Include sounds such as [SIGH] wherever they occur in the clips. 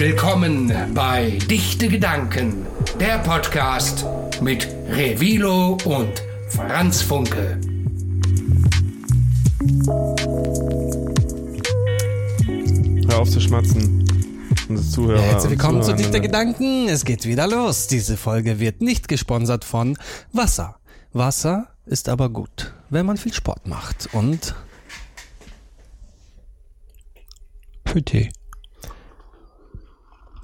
willkommen bei Dichte Gedanken, der Podcast mit Revilo und Franz Funke. Hör auf zu schmatzen. Zuhörer. Herzlich und willkommen zu Dichte. Gedanken. Es geht wieder los. Diese Folge wird nicht gesponsert von Wasser. Wasser ist aber gut, wenn man viel Sport macht und für Tee.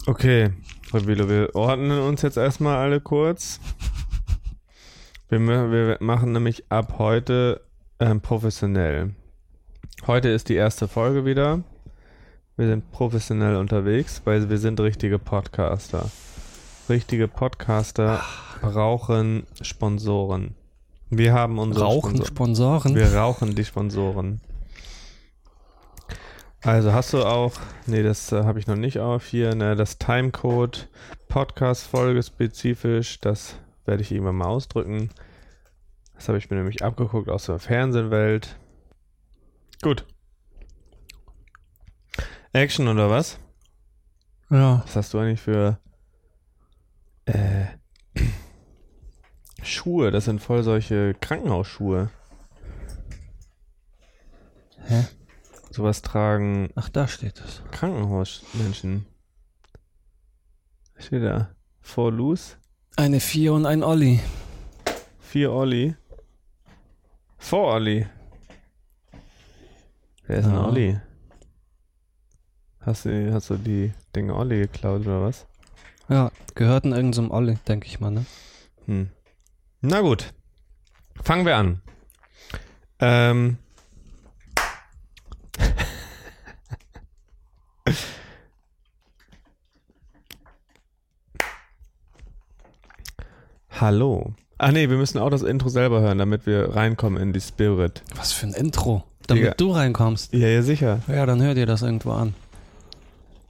Okay, Revilo, wir ordnen uns jetzt erstmal alle kurz. Wir, wir machen nämlich ab heute ähm, professionell. Heute ist die erste Folge wieder. Wir sind professionell unterwegs, weil wir sind richtige Podcaster. Richtige Podcaster brauchen Sponsoren. Wir haben unsere Rauchen Sponsor- Sponsoren. Wir rauchen die Sponsoren. Also hast du auch, nee, das äh, habe ich noch nicht auf hier, ne, das Timecode Podcast-Folge spezifisch, das werde ich irgendwann mal ausdrücken. Das habe ich mir nämlich abgeguckt aus der Fernsehwelt. Gut. Action oder was? Ja. Was hast du eigentlich für äh, [CLEARS THROAT] Schuhe? Das sind voll solche Krankenhausschuhe. Hä? Sowas tragen Ach, da steht es. Krankenhausmenschen. Was steht da? Four loose, Eine Vier und ein Olli. vier Olli. Four Olli. Wer ist ein Ja. Olli? Hast du, hast du die Dinge Olli geklaut oder was? Ja, gehörten irgendeinem Olli, denke ich mal, ne? Hm. Na gut. Fangen wir an. Ähm. Hallo. Ah nee, wir müssen auch das Intro selber hören, damit wir reinkommen in die Spirit. Was für ein Intro. Damit Digga. du reinkommst. Ja, ja, sicher. Ja, dann hör dir das irgendwo an.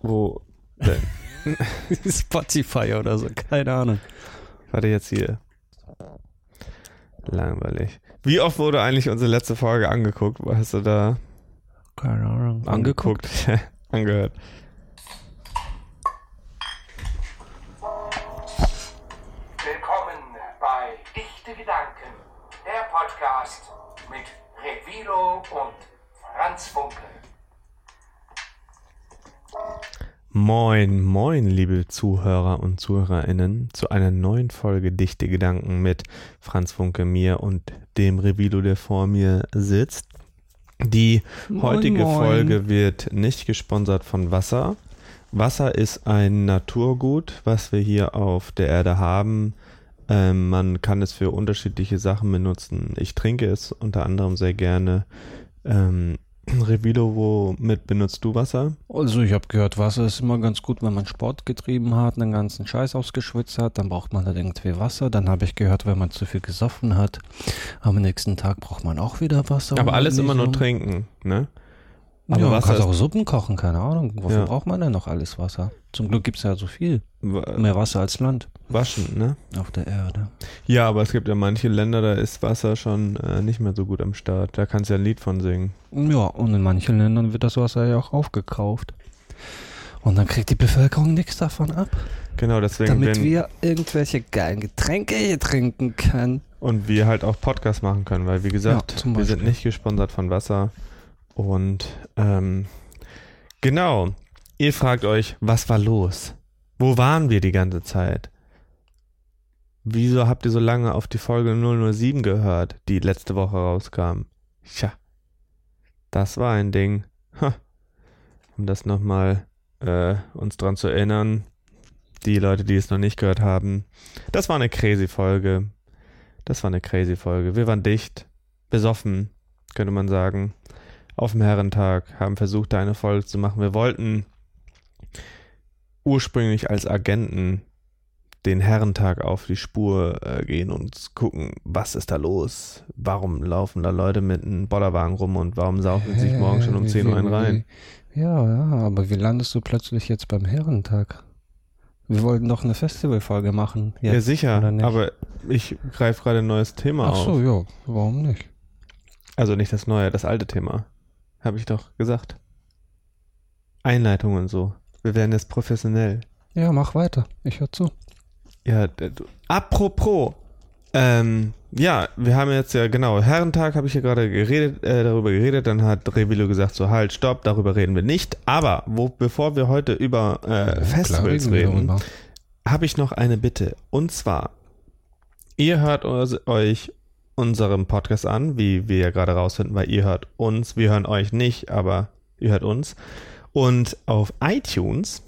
Wo? [LAUGHS] Spotify oder so, keine Ahnung. Warte jetzt hier. Langweilig. Wie oft wurde eigentlich unsere letzte Folge angeguckt? Hast du da Keine Ahnung. angeguckt? [LAUGHS] Angehört. Moin, moin, liebe Zuhörer und Zuhörerinnen, zu einer neuen Folge Dichte Gedanken mit Franz Funke, mir und dem Revilo, der vor mir sitzt. Die Moin, heutige moin. Folge wird nicht gesponsert von Wasser. Wasser ist ein Naturgut, was wir hier auf der Erde haben. Ähm, man kann es für unterschiedliche Sachen benutzen. Ich trinke es unter anderem sehr gerne. Ähm, [CLEARS THROAT] Revilo, womit benutzt du Wasser? Also ich habe gehört, Wasser ist immer ganz gut, wenn man Sport getrieben hat, einen ganzen Scheiß ausgeschwitzt hat, dann braucht man halt irgendwie Wasser. Dann habe ich gehört, wenn man zu viel gesoffen hat, am nächsten Tag braucht man auch wieder Wasser. Aber alles immer nur trinken, ne? Aber ja, man Wasser kann auch Suppen kochen, keine Ahnung. Wofür Ja. braucht man denn noch alles Wasser? Zum Glück gibt's ja so viel. Mehr Wasser als Land Waschen, ne? auf der Erde. Ja, aber es gibt ja manche Länder, da ist Wasser schon äh, nicht mehr so gut am Start. Da kannst du ja ein Lied von singen. Ja, und in manchen Ländern wird das Wasser ja auch aufgekauft. Und dann kriegt die Bevölkerung nichts davon ab, Genau, deswegen damit wir irgendwelche geilen Getränke hier trinken können. und wir halt auch Podcast machen können, weil wie gesagt, Ja, wir sind nicht gesponsert von Wasser. Und ähm, genau, ihr fragt euch, was war los? Wo waren wir die ganze Zeit? Wieso habt ihr so lange auf die Folge 007 gehört, die letzte Woche rauskam? Tja, das war ein Ding. Ha. Um das nochmal äh, uns dran zu erinnern, die Leute, die es noch nicht gehört haben. Das war eine crazy Folge. Das war eine crazy Folge. Wir waren dicht, besoffen, könnte man sagen. Auf dem Herrentag, haben versucht, da eine Folge zu machen. Wir wollten ursprünglich als Agenten den Herrentag auf die Spur äh, gehen und gucken, was ist da los? Warum laufen da Leute mit einem Bollerwagen rum und warum saufen sie sich morgen schon um Wie- 10 Uhr einen rein? wie- Ja, ja, aber wie landest du plötzlich jetzt beim Herrentag? Wir wollten doch eine Festivalfolge machen. Jetzt, ja, sicher, aber ich greife gerade ein neues Thema Ach auf. so, ja, warum nicht? Also nicht das neue, das alte Thema. Habe ich doch gesagt. Einleitung und so. Wir werden jetzt professionell. Ja, mach weiter. Ich höre zu. Ja, apropos, ähm, ja, wir haben jetzt ja, genau, Herrentag habe ich ja gerade geredet, äh, darüber geredet, dann hat Revilo gesagt, so halt, stopp, darüber reden wir nicht. Aber wo, bevor wir heute über äh, Festivals reden, habe ich noch eine Bitte. Und zwar, ihr hört euch unserem Podcast an, wie wir ja gerade rausfinden, weil ihr hört uns, wir hören euch nicht, aber ihr hört uns. Und auf iTunes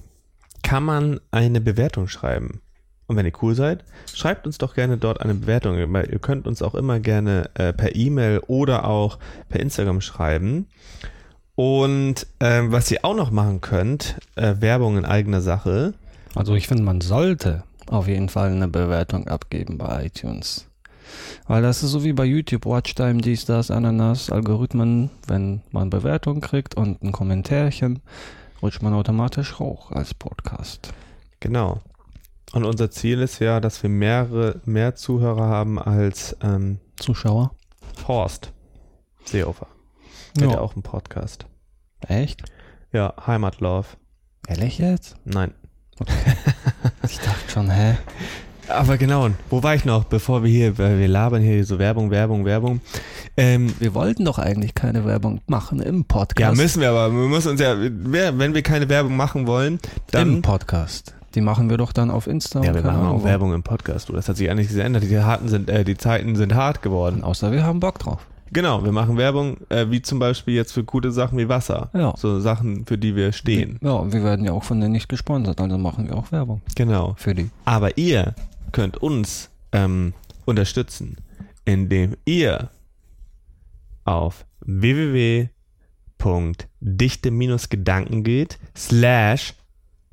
kann man eine Bewertung schreiben. Und wenn ihr cool seid, schreibt uns doch gerne dort eine Bewertung. Weil Ihr könnt uns auch immer gerne äh, per E-Mail oder auch per Instagram schreiben. Und ähm, was ihr auch noch machen könnt, äh, Werbung in eigener Sache. Also ich finde, man sollte auf jeden Fall eine Bewertung abgeben bei iTunes. Weil das ist so wie bei YouTube, Watchtime, dies, das, Ananas, Algorithmen. Wenn man Bewertung kriegt und ein Kommentärchen, rutscht man automatisch hoch als Podcast. Genau. Und unser Ziel ist ja, dass wir mehrere, mehr Zuhörer haben als ähm, Zuschauer? Horst Seehofer. Der hat ja Ja. auch einen Podcast. Echt? Ja, Heimatlove. Ehrlich jetzt? Nein. [LAUGHS] Ich dachte schon, hä? Aber genau, wo war ich noch, bevor wir hier, weil wir labern hier so Werbung, Werbung, Werbung. Ähm, Wir wollten doch eigentlich keine Werbung machen im ja, Podcast. müssen wir aber. Wir müssen uns ja, wenn wir keine Werbung machen wollen, Im dann. Podcast. Die machen wir doch dann auf Insta. Ja, und wir machen auch. Werbung im Podcast. Du, das hat sich eigentlich geändert. Die harten sind, äh, die Zeiten sind hart geworden. Außer wir haben Bock drauf. Genau, wir machen Werbung, äh, wie zum Beispiel jetzt für gute Sachen wie Wasser. Ja. So Sachen, für die wir stehen. Ja, wir werden ja auch von denen nicht gesponsert, also machen wir auch Werbung Genau. für die. Aber ihr könnt uns ähm, unterstützen, indem ihr auf www.dichte-gedanken geht, slash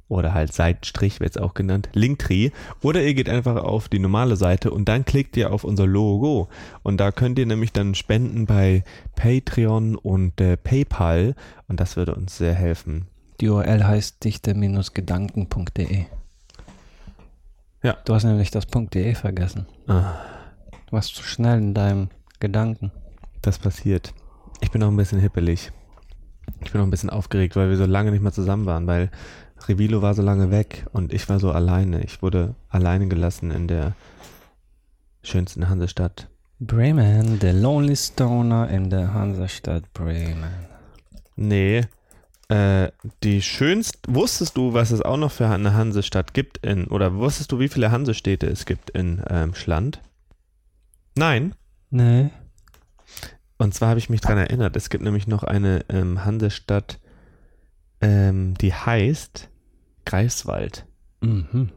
oder halt Seitenstrich wird es auch genannt, Linktree, oder ihr geht einfach auf die normale Seite und dann klickt ihr auf unser Logo und da könnt ihr nämlich dann spenden bei Patreon und äh, PayPal und das würde uns sehr helfen. Die URL heißt dichte-gedanken.de. Ja. Du hast nämlich das .de vergessen. Ah. Du warst zu schnell in deinem Gedanken. Das passiert. Ich bin auch ein bisschen hippelig. Ich bin auch ein bisschen aufgeregt, weil wir so lange nicht mehr zusammen waren, weil Revilo war so lange weg und ich war so alleine. Ich wurde alleine gelassen in der schönsten Hansestadt. Bremen, der Lonely Stoner in der Hansestadt Bremen. Nee, äh, die schönst, wusstest du, was es auch noch für eine Hansestadt gibt in, oder wusstest du, wie viele Hansestädte es gibt in ähm, Schland? Nein. Nee. Und zwar habe ich mich dran erinnert, es gibt nämlich noch eine ähm, Hansestadt, ähm, die heißt Greifswald. Mhm.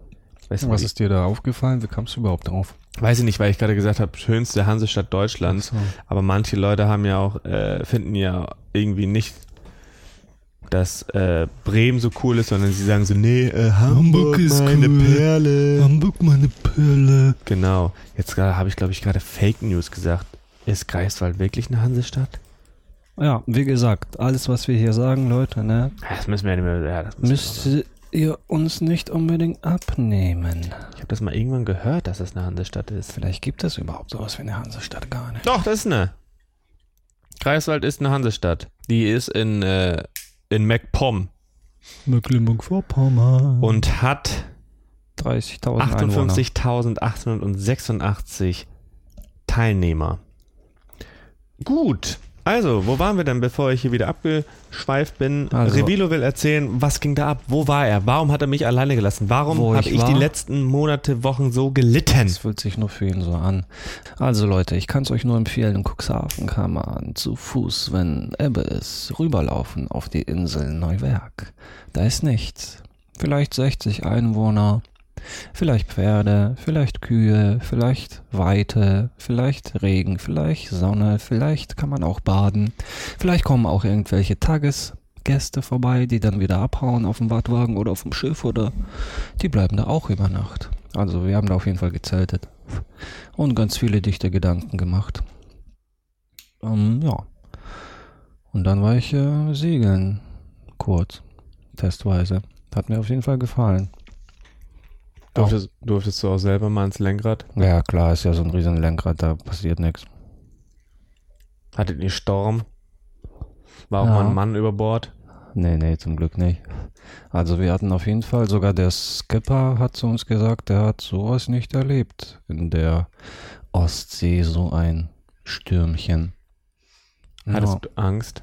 Weißt Was ist dir da aufgefallen? Wie kamst du überhaupt drauf? Weiß ich nicht, weil ich gerade gesagt habe, schönste Hansestadt Deutschlands. So. Aber manche Leute haben ja auch, äh, finden ja irgendwie nicht, dass äh, Bremen so cool ist, sondern sie sagen so, nee, äh, Hamburg, Hamburg ist meine cool. Perle. Hamburg, meine Perle. Genau. Jetzt habe ich, glaube ich, gerade Fake News gesagt. Ist Greifswald wirklich eine Hansestadt? Ja, wie gesagt, alles, was wir hier sagen, Leute, ne, Das müssen wir ja nicht mehr. Ja, das müssen wir müsst ihr uns nicht unbedingt abnehmen. Ich habe das mal irgendwann gehört, dass es eine Hansestadt ist. Vielleicht gibt es überhaupt sowas wie eine Hansestadt gar nicht. Doch, das ist eine. Greifswald ist eine Hansestadt. Die ist in, äh, in MacPom Mecklenburg-Vorpommern. und hat 30.000 Einwohner. 58.886 Teilnehmer. Gut. Also, wo waren wir denn, bevor ich hier wieder abgeschweift bin? Also- Revilo will erzählen, was ging da ab? Wo war er? Warum hat er mich alleine gelassen? Warum habe ich ich, die letzten Monate, Wochen so gelitten? Das fühlt sich nur für ihn so an. Also Leute, ich kann es euch nur empfehlen, in Cuxhaven kann man zu Fuß, wenn Ebbe ist, rüberlaufen auf die Insel Neuwerk. Da ist nichts. Vielleicht 60 Einwohner, vielleicht Pferde, vielleicht Kühe, vielleicht Weite, vielleicht Regen, vielleicht Sonne, vielleicht kann man auch baden. Vielleicht kommen auch irgendwelche Tagesgäste vorbei, die dann wieder abhauen auf dem Wartwagen oder auf dem Schiff oder die bleiben da auch über Nacht. Also wir haben da auf jeden Fall gezeltet und ganz viele dichte Gedanken gemacht. Ähm, ja. Und dann war ich äh, segeln, kurz, testweise. Hat mir auf jeden Fall gefallen. Durftest, durftest du auch selber mal ins Lenkrad? Ja klar, ist ja so ein riesen Lenkrad, da passiert nichts. Hattet ihr Sturm? War auch Ja. mal ein Mann über Bord? Nee, nee, zum Glück nicht. Also wir hatten auf jeden Fall, sogar der Skipper hat zu uns gesagt, der hat sowas nicht erlebt in der Ostsee, so ein Stürmchen. Hattest Ja. du Angst?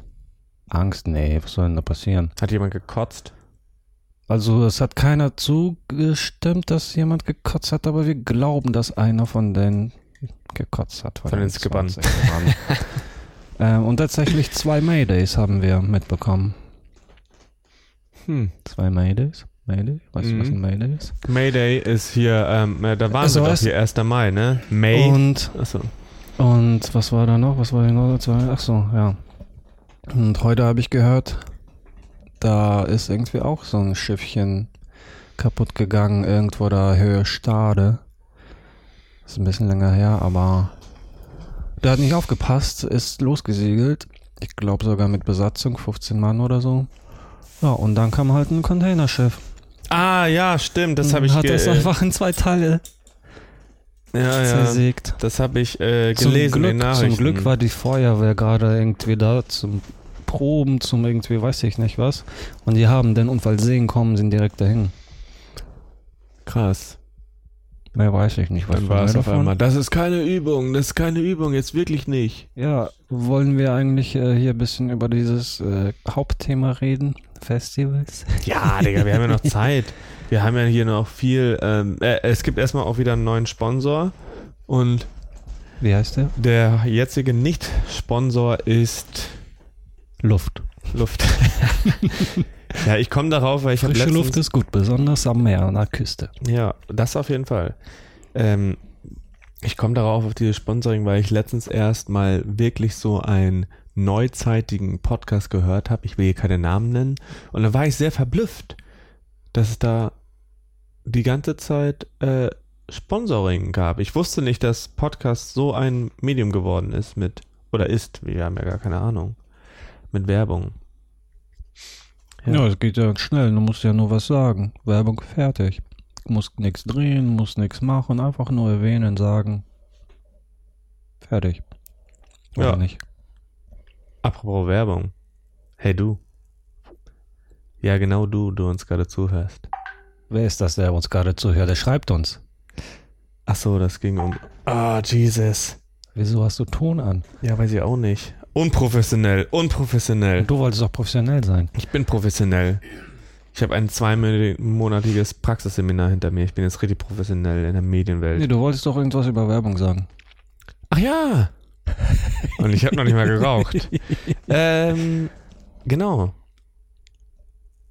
Angst? Nee, was soll denn da passieren? Hat jemand gekotzt? Also es hat keiner zugestimmt, dass jemand gekotzt hat, aber wir glauben, dass einer von denen gekotzt hat. Von den Skippern. 20 Mann. ähm, und tatsächlich zwei Maydays haben wir mitbekommen. Hm. Zwei Maydays? Mayday? Weißt du, was ein Mhm. Mayday ist? Mayday ist hier, ähm, äh, da waren Also wir doch hier 1. Mai, ne? May. Und, Achso. und was war da noch? Was war denn noch dazu? Ach so, ja. Und heute habe ich gehört, da ist irgendwie auch so ein Schiffchen kaputt gegangen, irgendwo da Höhe Stade. Ist ein bisschen länger her, aber der hat nicht aufgepasst, ist losgesegelt. Ich glaube sogar mit Besatzung, 15 Mann oder so. Ja, und dann kam halt ein Containerschiff. Ah, ja, stimmt, das habe ich hat das einfach in zwei Teile ja, ja. zersägt. Das habe ich äh, Zum gelesen in den Glück, Nachrichten. zum Glück war die Feuerwehr gerade irgendwie da zum Proben, zum irgendwie weiß ich nicht was. Und die haben den Unfall sehen kommen, sind direkt dahin. Krass. Mehr weiß ich nicht. Was Dann war es auf einmal. Das ist keine Übung, das ist keine Übung, jetzt wirklich nicht. Ja, wollen wir eigentlich äh, hier ein bisschen über dieses äh, Hauptthema reden? Festivals? [LAUGHS] Ja, Digga, wir haben ja noch [LAUGHS] Zeit. Wir haben ja hier noch viel. Ähm, äh, es gibt erstmal auch wieder einen neuen Sponsor. Und Wie heißt der? der jetzige Nicht-Sponsor ist Luft. Luft. [LAUGHS] ja, ich komme darauf, weil ich habe Frische. Luft ist gut, besonders am Meer, an der Küste. Ja, das auf jeden Fall. Ähm, ich komme darauf auf dieses Sponsoring, weil ich letztens erst mal wirklich so einen neuzeitigen Podcast gehört habe. Ich will hier keine Namen nennen. Und da war ich sehr verblüfft, dass es da die ganze Zeit äh, Sponsoring gab. Ich wusste nicht, dass Podcast so ein Medium geworden ist mit, oder ist, wir haben ja gar keine Ahnung, mit Werbung. Ja, es geht ja schnell, du musst ja nur was sagen. Werbung fertig. Du musst nichts drehen, musst nichts machen, einfach nur erwähnen, sagen. Fertig. Oder Ja. nicht? Apropos Werbung. Hey du. Ja, genau du, du uns gerade zuhörst. Wer ist das, der uns gerade zuhört? Der schreibt uns. Ach so, das ging um. Ah, Jesus. Wieso hast du Ton an? Ja, weiß ich auch nicht. Unprofessionell, unprofessionell. Du wolltest doch professionell sein. Ich bin professionell. Ich habe ein zweimonatiges Praxisseminar hinter mir. Ich bin jetzt richtig professionell in der Medienwelt. Nee, du wolltest doch irgendwas über Werbung sagen. Ach ja. Und ich habe noch nicht mal geraucht. [LAUGHS] ähm, genau.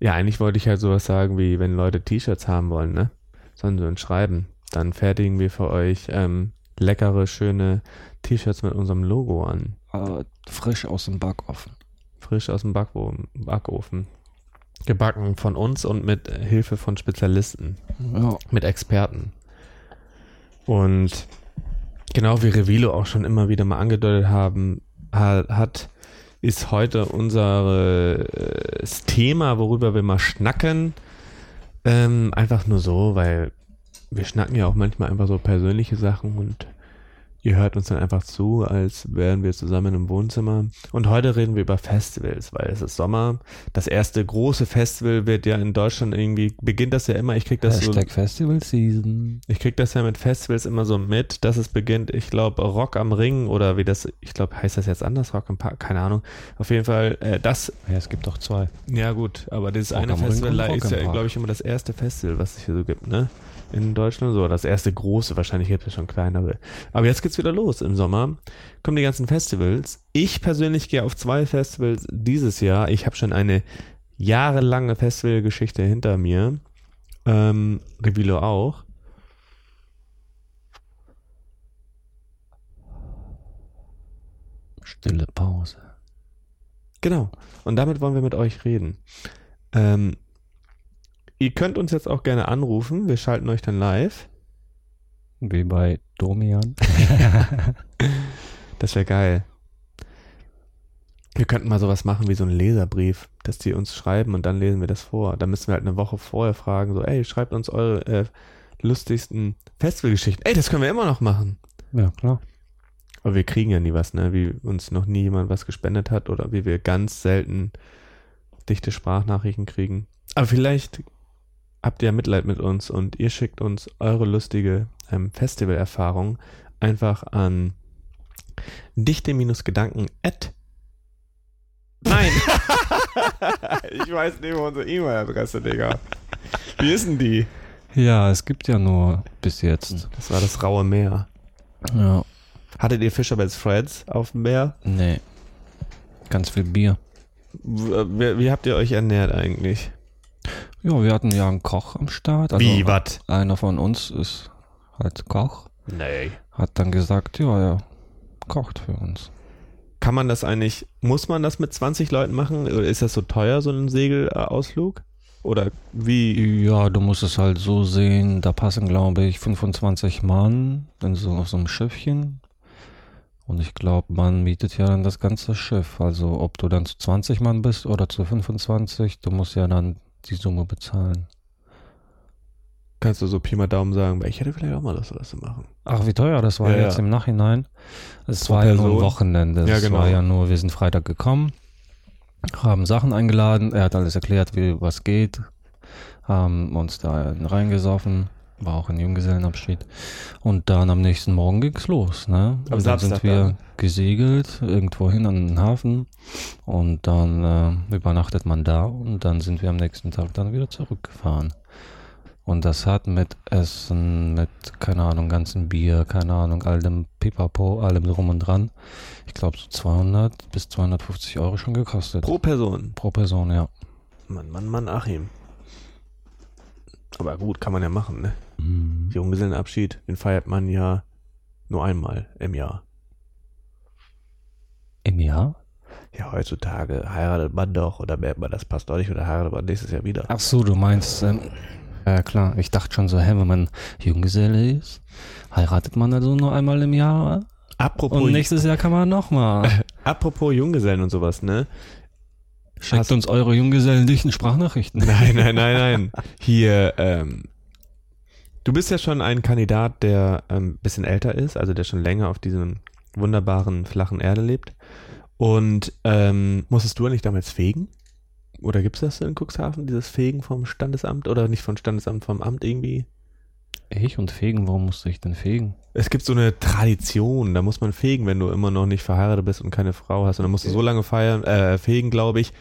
Ja, eigentlich wollte ich halt sowas sagen wie, wenn Leute T-Shirts haben wollen, ne? Sollen sie uns schreiben. Dann fertigen wir für euch ähm, leckere, schöne T-Shirts mit unserem Logo an. Äh, frisch aus dem Backofen. Frisch aus dem Backofen. Backofen. Gebacken von uns und mit Hilfe von Spezialisten. Ja. mit Experten. Und genau wie Revilo auch schon immer wieder mal angedeutet haben, ha- hat, ist heute unser äh, Thema, worüber wir mal schnacken. Ähm, einfach nur so, weil wir schnacken ja auch manchmal einfach so persönliche Sachen und ihr hört uns dann einfach zu, als wären wir zusammen im Wohnzimmer. Und heute reden wir über Festivals, weil es ist Sommer. Das erste große Festival wird ja in Deutschland irgendwie, beginnt das ja immer, ich krieg das so Hashtag Festival Season. ich krieg das ja mit Festivals immer so mit, dass es beginnt, ich glaube, Rock am Ring oder wie das, ich glaube, heißt das jetzt anders, Rock am Park, keine Ahnung. Auf jeden Fall, äh, das, Ja, es gibt doch zwei. ja gut, aber dieses Rock eine Festival ist ja, glaube ich, immer das erste Festival, was es hier so gibt, ne? In Deutschland so, das erste große, wahrscheinlich gibt es schon kleinere. Aber jetzt geht's wieder los im Sommer. Kommen die ganzen Festivals. Ich persönlich gehe auf zwei Festivals dieses Jahr. Ich habe schon eine jahrelange Festivalgeschichte hinter mir. Ähm, Revilo auch. Stille Pause. Genau. Und damit wollen wir mit euch reden. Ähm, ihr könnt uns jetzt auch gerne anrufen. Wir schalten euch dann live. Wie bei Domian. [LAUGHS] Das wäre geil. Wir könnten mal sowas machen wie so einen Leserbrief, dass die uns schreiben und dann lesen wir das vor. Da müssen wir halt eine Woche vorher fragen, so, ey, schreibt uns eure äh, lustigsten Festivalgeschichten. Ey, das können wir immer noch machen. Ja, klar. Aber wir kriegen ja nie was, ne? Wie uns noch nie jemand was gespendet hat oder wie wir ganz selten dichte Sprachnachrichten kriegen. Aber vielleicht habt ihr Mitleid mit uns und ihr schickt uns eure lustige ähm, Festivalerfahrung einfach an dichte-gedanken at Nein! [LAUGHS] ich weiß nicht mehr unsere E-Mail-Adresse, Digga. Wie ist denn die? Ja, es gibt ja nur bis jetzt. Das war das raue Meer. Ja. Hattet ihr Fisherman's Friends auf dem Meer? Nee. Ganz viel Bier. Wie, wie habt ihr euch ernährt eigentlich? Ja, wir hatten ja einen Koch am Start. Also Wie, was? Einer von uns ist halt Koch. Nee. Hat dann gesagt, ja, er kocht für uns. Kann man das eigentlich, muss man das mit 20 Leuten machen? Oder ist das so teuer, so ein Segelausflug? Oder wie? Ja, du musst es halt so sehen, da passen, glaube ich, 25 Mann in so auf so einem Schiffchen. Und ich glaube, man mietet ja dann das ganze Schiff. Also ob du dann zu 20 Mann bist oder zu 25, du musst ja dann die Summe bezahlen. Kannst du so Pi mal Daumen sagen, weil ich hätte vielleicht auch mal das zu machen. Ach, wie teuer das war Ja, jetzt ja. im Nachhinein. Es war ja nur ein Wochenende. Ja, Es genau. war ja nur, wir sind Freitag gekommen, haben Sachen eingeladen, er hat alles erklärt, wie was geht, haben uns da reingesoffen, war auch ein Junggesellenabschied. Und dann am nächsten Morgen ging's los, ne? Am und dann Samstag sind wir dann? gesegelt, irgendwo hin an den Hafen und dann äh, übernachtet man da und dann sind wir am nächsten Tag dann wieder zurückgefahren. Und das hat mit Essen, mit, keine Ahnung, ganzen Bier, keine Ahnung, all dem Pipapo, allem drum und dran. Ich glaube so 200 bis 250 Euro schon gekostet. Pro Person. Pro Person, ja. Mann, Mann, Mann, Achim. Aber gut, kann man ja machen, ne? Mhm. Junggesellenabschied, den feiert man ja nur einmal im Jahr. Im Jahr? Ja, heutzutage heiratet man doch oder merkt man, das passt doch nicht oder heiratet man nächstes Jahr wieder. Ach so, du meinst, ähm, ja klar, ich dachte schon so, hä, wenn man Junggeselle ist, heiratet man also nur einmal im Jahr Apropos, und nächstes Jahr kann man nochmal. [LAUGHS] apropos Junggesellen und sowas, ne? Schickt Hast- uns eure Junggesellen dichten Sprachnachrichten. [LAUGHS] Nein, nein, nein, nein. Hier, ähm, du bist ja schon ein Kandidat, der ein ähm, bisschen älter ist, also der schon länger auf diesem wunderbaren flachen Erde lebt. Und ähm, musstest du eigentlich damals fegen? Oder gibt es das in Cuxhaven, dieses Fegen vom Standesamt? Oder nicht vom Standesamt, vom Amt irgendwie? Ich und Fegen, warum musste ich denn fegen? Es gibt so eine Tradition, da muss man fegen, wenn du immer noch nicht verheiratet bist und keine Frau hast. Und dann musst du so lange feiern, äh, fegen, glaube ich.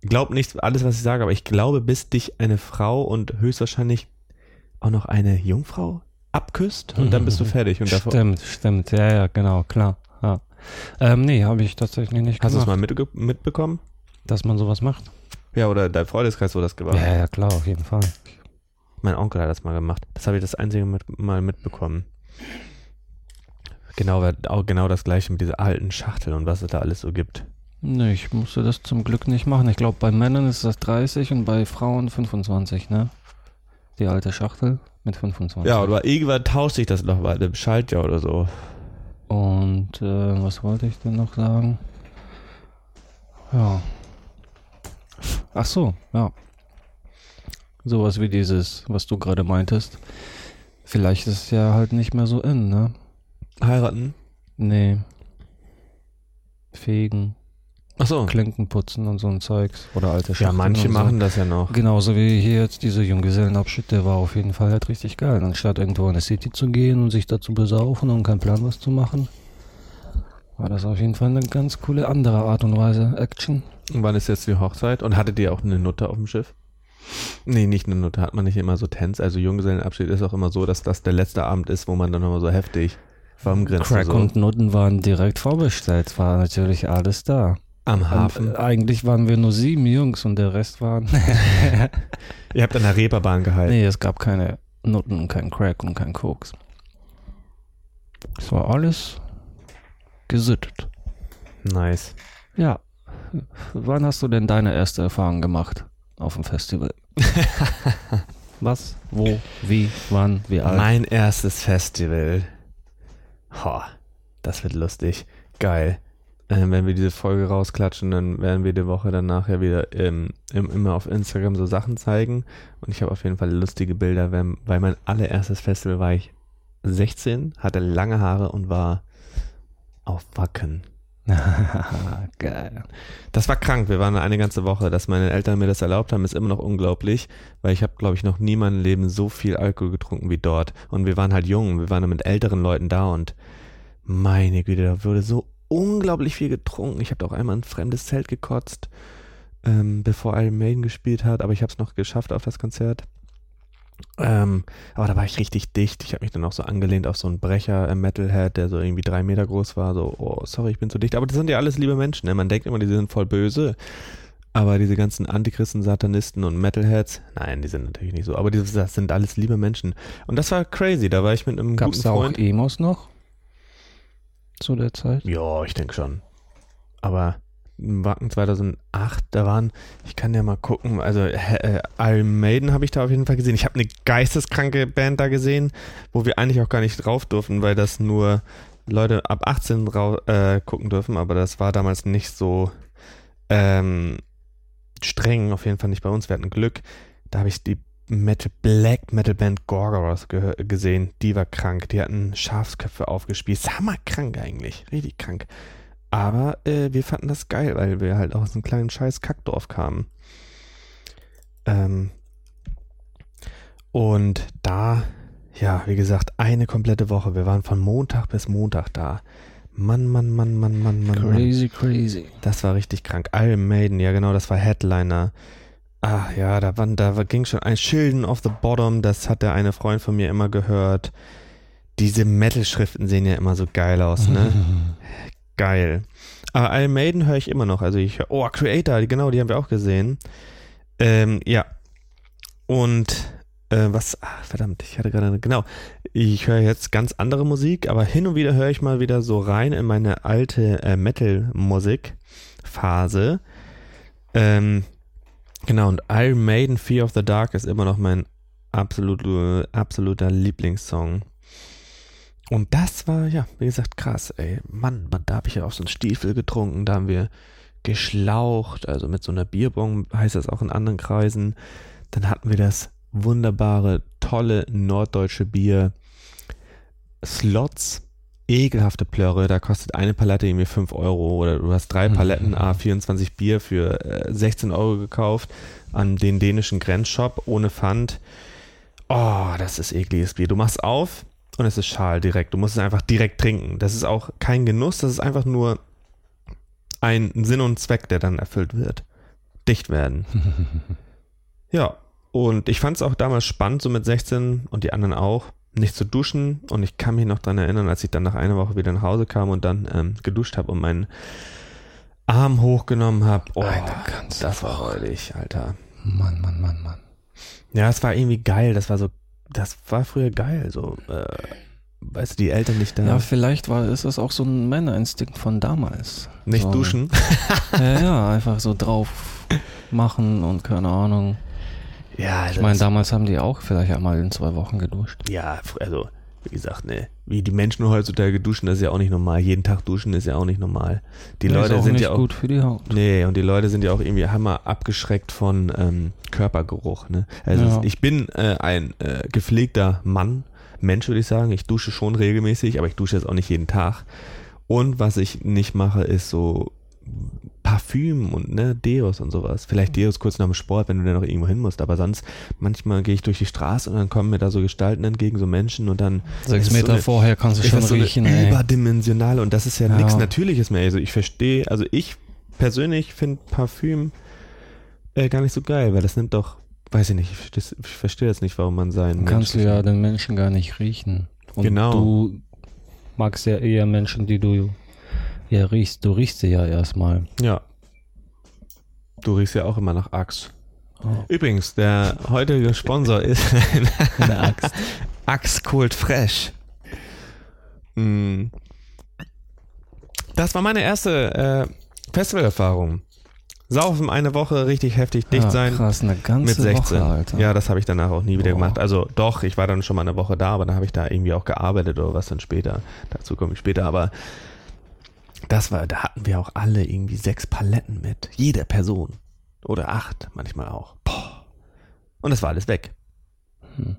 Glaub nicht alles, was ich sage, aber ich glaube, bis dich eine Frau und höchstwahrscheinlich auch noch eine Jungfrau abküsst und dann bist du [LAUGHS] fertig. Und davor, Stimmt, stimmt, ja, ja, genau, klar. Ja. Ähm, nee, habe ich tatsächlich nicht hast du es gemacht, mal mitge mitbekommen? dass man sowas macht. Ja, oder dein Freundeskreis, wo das gemacht Ja, ja, klar, auf jeden Fall. Mein Onkel hat das mal gemacht. Das habe ich das einzige mit, Mal mitbekommen. Genau, auch genau das gleiche mit dieser alten Schachtel und was es da alles so gibt. Nee, ich musste das zum Glück nicht machen. Ich glaube, bei Männern ist das 30 und bei Frauen 25, ne? Die alte Schachtel mit 25. Ja, oder irgendwann tauscht sich das noch bei einem Schaltjahr oder so. Und äh, was wollte ich denn noch sagen? Ja. Ach so, ja. Sowas wie dieses, was du gerade meintest. Vielleicht ist es ja halt nicht mehr so in, ne? Heiraten? Nee. Fegen, Ach so. Klinken putzen und so ein Zeugs. Oder alte Ja, Schachteln manche und so. machen das ja noch. Genauso wie hier jetzt dieser Junggesellenabschied, der war auf jeden Fall halt richtig geil. Anstatt irgendwo in die City zu gehen und sich da zu besaufen und keinen Plan was zu machen, war das auf jeden Fall eine ganz coole andere Art und Weise Action. Und wann ist jetzt die Hochzeit? Und hattet ihr auch eine Nutte auf dem Schiff? Nee, nicht eine Nutte. Hat man nicht immer so Tänz. Also Junggesellenabschied ist auch immer so, dass das der letzte Abend ist, wo man dann nochmal so heftig vom Grinsen Crack so. und Nutten waren direkt vorbestellt, war natürlich alles da. am Hafen. Und, eigentlich waren wir nur sieben Jungs und der Rest waren. [LAUGHS] [LAUGHS] Ihr habt an der Reeperbahn gehalten. nee, es gab keine Nutten und kein Crack und kein Koks. Es war alles gesittet. Nice. Ja. Wann hast du denn deine erste Erfahrung gemacht auf dem Festival? [LAUGHS] Was, wo, wie, wann, wie alt? Mein erstes Festival. Ho, das wird lustig. Geil. Ähm, wenn wir diese Folge rausklatschen, dann werden wir die Woche danach ja wieder ähm, im, immer auf Instagram so Sachen zeigen. Und ich habe auf jeden Fall lustige Bilder, wenn, weil mein allererstes Festival war ich 16, hatte lange Haare und war auf Wacken. [LAUGHS] Geil. Das war krank. Wir waren eine ganze Woche. Dass meine Eltern mir das erlaubt haben, ist immer noch unglaublich, weil ich habe, glaube ich, noch nie in meinem Leben so viel Alkohol getrunken wie dort. Und wir waren halt jung. Wir waren mit älteren Leuten da und meine Güte, da wurde so unglaublich viel getrunken. Ich habe auch einmal ein fremdes Zelt gekotzt, ähm, bevor Iron Maiden gespielt hat, aber ich habe es noch geschafft auf das Konzert. Ähm, aber da war ich richtig dicht. Ich habe mich dann auch so angelehnt auf so einen Brecher im Metalhead, der so irgendwie drei Meter groß war. So, oh, sorry, ich bin zu dicht. Aber das sind ja alles liebe Menschen. Ne? Man denkt immer, die sind voll böse. Aber diese ganzen Antichristen, Satanisten und Metalheads, nein, die sind natürlich nicht so. Aber die, das sind alles liebe Menschen. Und das war crazy. Da war ich mit einem Gab es guten da auch Freund. Emos noch? Zu der Zeit? Ja, ich denke schon. Aber Wacken 2008, da waren, ich kann ja mal gucken, also äh, Iron Maiden habe ich da auf jeden Fall gesehen. Ich habe eine geisteskranke Band da gesehen, wo wir eigentlich auch gar nicht drauf durften, weil das nur Leute ab 18 rau äh, gucken dürfen, aber das war damals nicht so ähm, streng, auf jeden Fall nicht bei uns. Wir hatten Glück. Da habe ich die Metal, Black Metal Band Gorgoroth ge gesehen. Die war krank. Die hatten Schafsköpfe aufgespielt. Hammerkrank eigentlich. Richtig krank. Aber äh, wir fanden das geil, weil wir halt aus einem kleinen scheiß Kackdorf kamen. Ähm, und da, ja, wie gesagt, eine komplette Woche. Wir waren von Montag bis Montag da. Mann, Mann, Mann, Mann, Mann, Mann. Mann. Crazy, crazy. Das war richtig krank. Iron Maiden, ja genau, das war Headliner. Ah ja, da, waren, da ging schon ein Schilden of the Bottom, das hat der eine Freund von mir immer gehört. Diese Metal-Schriften sehen ja immer so geil aus, ne? [LAUGHS] geil. Aber Iron Maiden höre ich immer noch. Also ich höre, oh, Creator, genau, die haben wir auch gesehen. Ähm, ja. Und äh, was, ah, verdammt, ich hatte gerade, genau. Ich höre jetzt ganz andere Musik, aber hin und wieder höre ich mal wieder so rein in meine alte äh, Metal-Musik-Phase. Ähm, genau, und Iron Maiden Fear of the Dark ist immer noch mein absolut, absoluter Lieblingssong. Und das war, ja, wie gesagt, krass, ey. Mann, man, da habe ich ja auch so einen Stiefel getrunken, da haben wir geschlaucht, also mit so einer Bierbong heißt das auch in anderen Kreisen. Dann hatten wir das wunderbare, tolle norddeutsche Bier Slots, ekelhafte Plörre, da kostet eine Palette irgendwie 5 Euro oder du hast drei Paletten A24 Bier für äh, 16 Euro gekauft an den dänischen Grenzshop ohne Pfand. Oh, das ist ekliges Bier. Du machst auf und es ist schal direkt. Du musst es einfach direkt trinken. Das ist auch kein Genuss, das ist einfach nur ein Sinn und Zweck, der dann erfüllt wird. Dicht werden. [LAUGHS] ja, und ich fand es auch damals spannend, so mit 16 und die anderen auch, nicht zu duschen. Und ich kann mich noch daran erinnern, als ich dann nach einer Woche wieder nach Hause kam und dann ähm, geduscht habe und meinen Arm hochgenommen habe. Oh, das war räudig, Alter. Mann, Mann, Mann, Mann. Ja, es war irgendwie geil. Das war so, das war früher geil. So, äh, weißt du, die Eltern nicht da. Ja, vielleicht war ist es auch so ein Männerinstinkt von damals. nicht so, duschen. Ja, ja, einfach so drauf machen und keine Ahnung. Ja, Ich meine, damals haben die auch vielleicht einmal in zwei Wochen geduscht. Ja, also, wie gesagt, ne, wie die Menschen heutzutage duschen, das ist ja auch nicht normal. Jeden Tag duschen ist ja auch nicht normal. Die Ja, Leute sind nicht ja auch. gut für die Haut. Nee, und die Leute sind ja auch irgendwie hammer abgeschreckt von ähm, Körpergeruch. Ne? Also Ja. ich bin äh, ein äh, gepflegter Mann, Mensch würde ich sagen. Ich dusche schon regelmäßig, aber ich dusche jetzt auch nicht jeden Tag. Und was ich nicht mache, ist so Parfüm und ne, Deos und sowas. Vielleicht Deos kurz nach dem Sport, wenn du dann noch irgendwo hin musst. Aber sonst, manchmal gehe ich durch die Straße und dann kommen mir da so Gestalten entgegen, so Menschen und dann Sechs ist so Meter eine- vorher kannst du schon das so riechen, ey. überdimensionale und das ist ja, Ja. nichts Natürliches mehr. Also ich verstehe, also ich persönlich finde Parfüm äh, gar nicht so geil, weil das nimmt doch, weiß ich nicht, ich verstehe, ich verstehe jetzt nicht, warum man seinen Kannst du ja den Menschen gar nicht riechen. Und Genau. du magst ja eher Menschen, die du ja riechst. Du riechst sie ja erstmal. Ja. Du riechst ja auch immer nach Axe. Oh. Übrigens, der heutige Sponsor ist Eine [LAUGHS] Axt. Axe Cold Fresh. Mm. Das war meine erste äh, Festivalerfahrung. Saufen eine Woche, richtig heftig dicht Ja, sein. Krass, eine ganze Mit 16. Woche, Alter. Ja, das habe ich danach auch nie wieder Boah. gemacht. Also doch, ich war dann schon mal eine Woche da, aber dann habe ich da irgendwie auch gearbeitet oder was dann später. Dazu komme ich später. Aber das war, da hatten wir auch alle irgendwie sechs Paletten mit. Jede Person. Oder acht, manchmal auch. Boah. Und das war alles weg. Hm.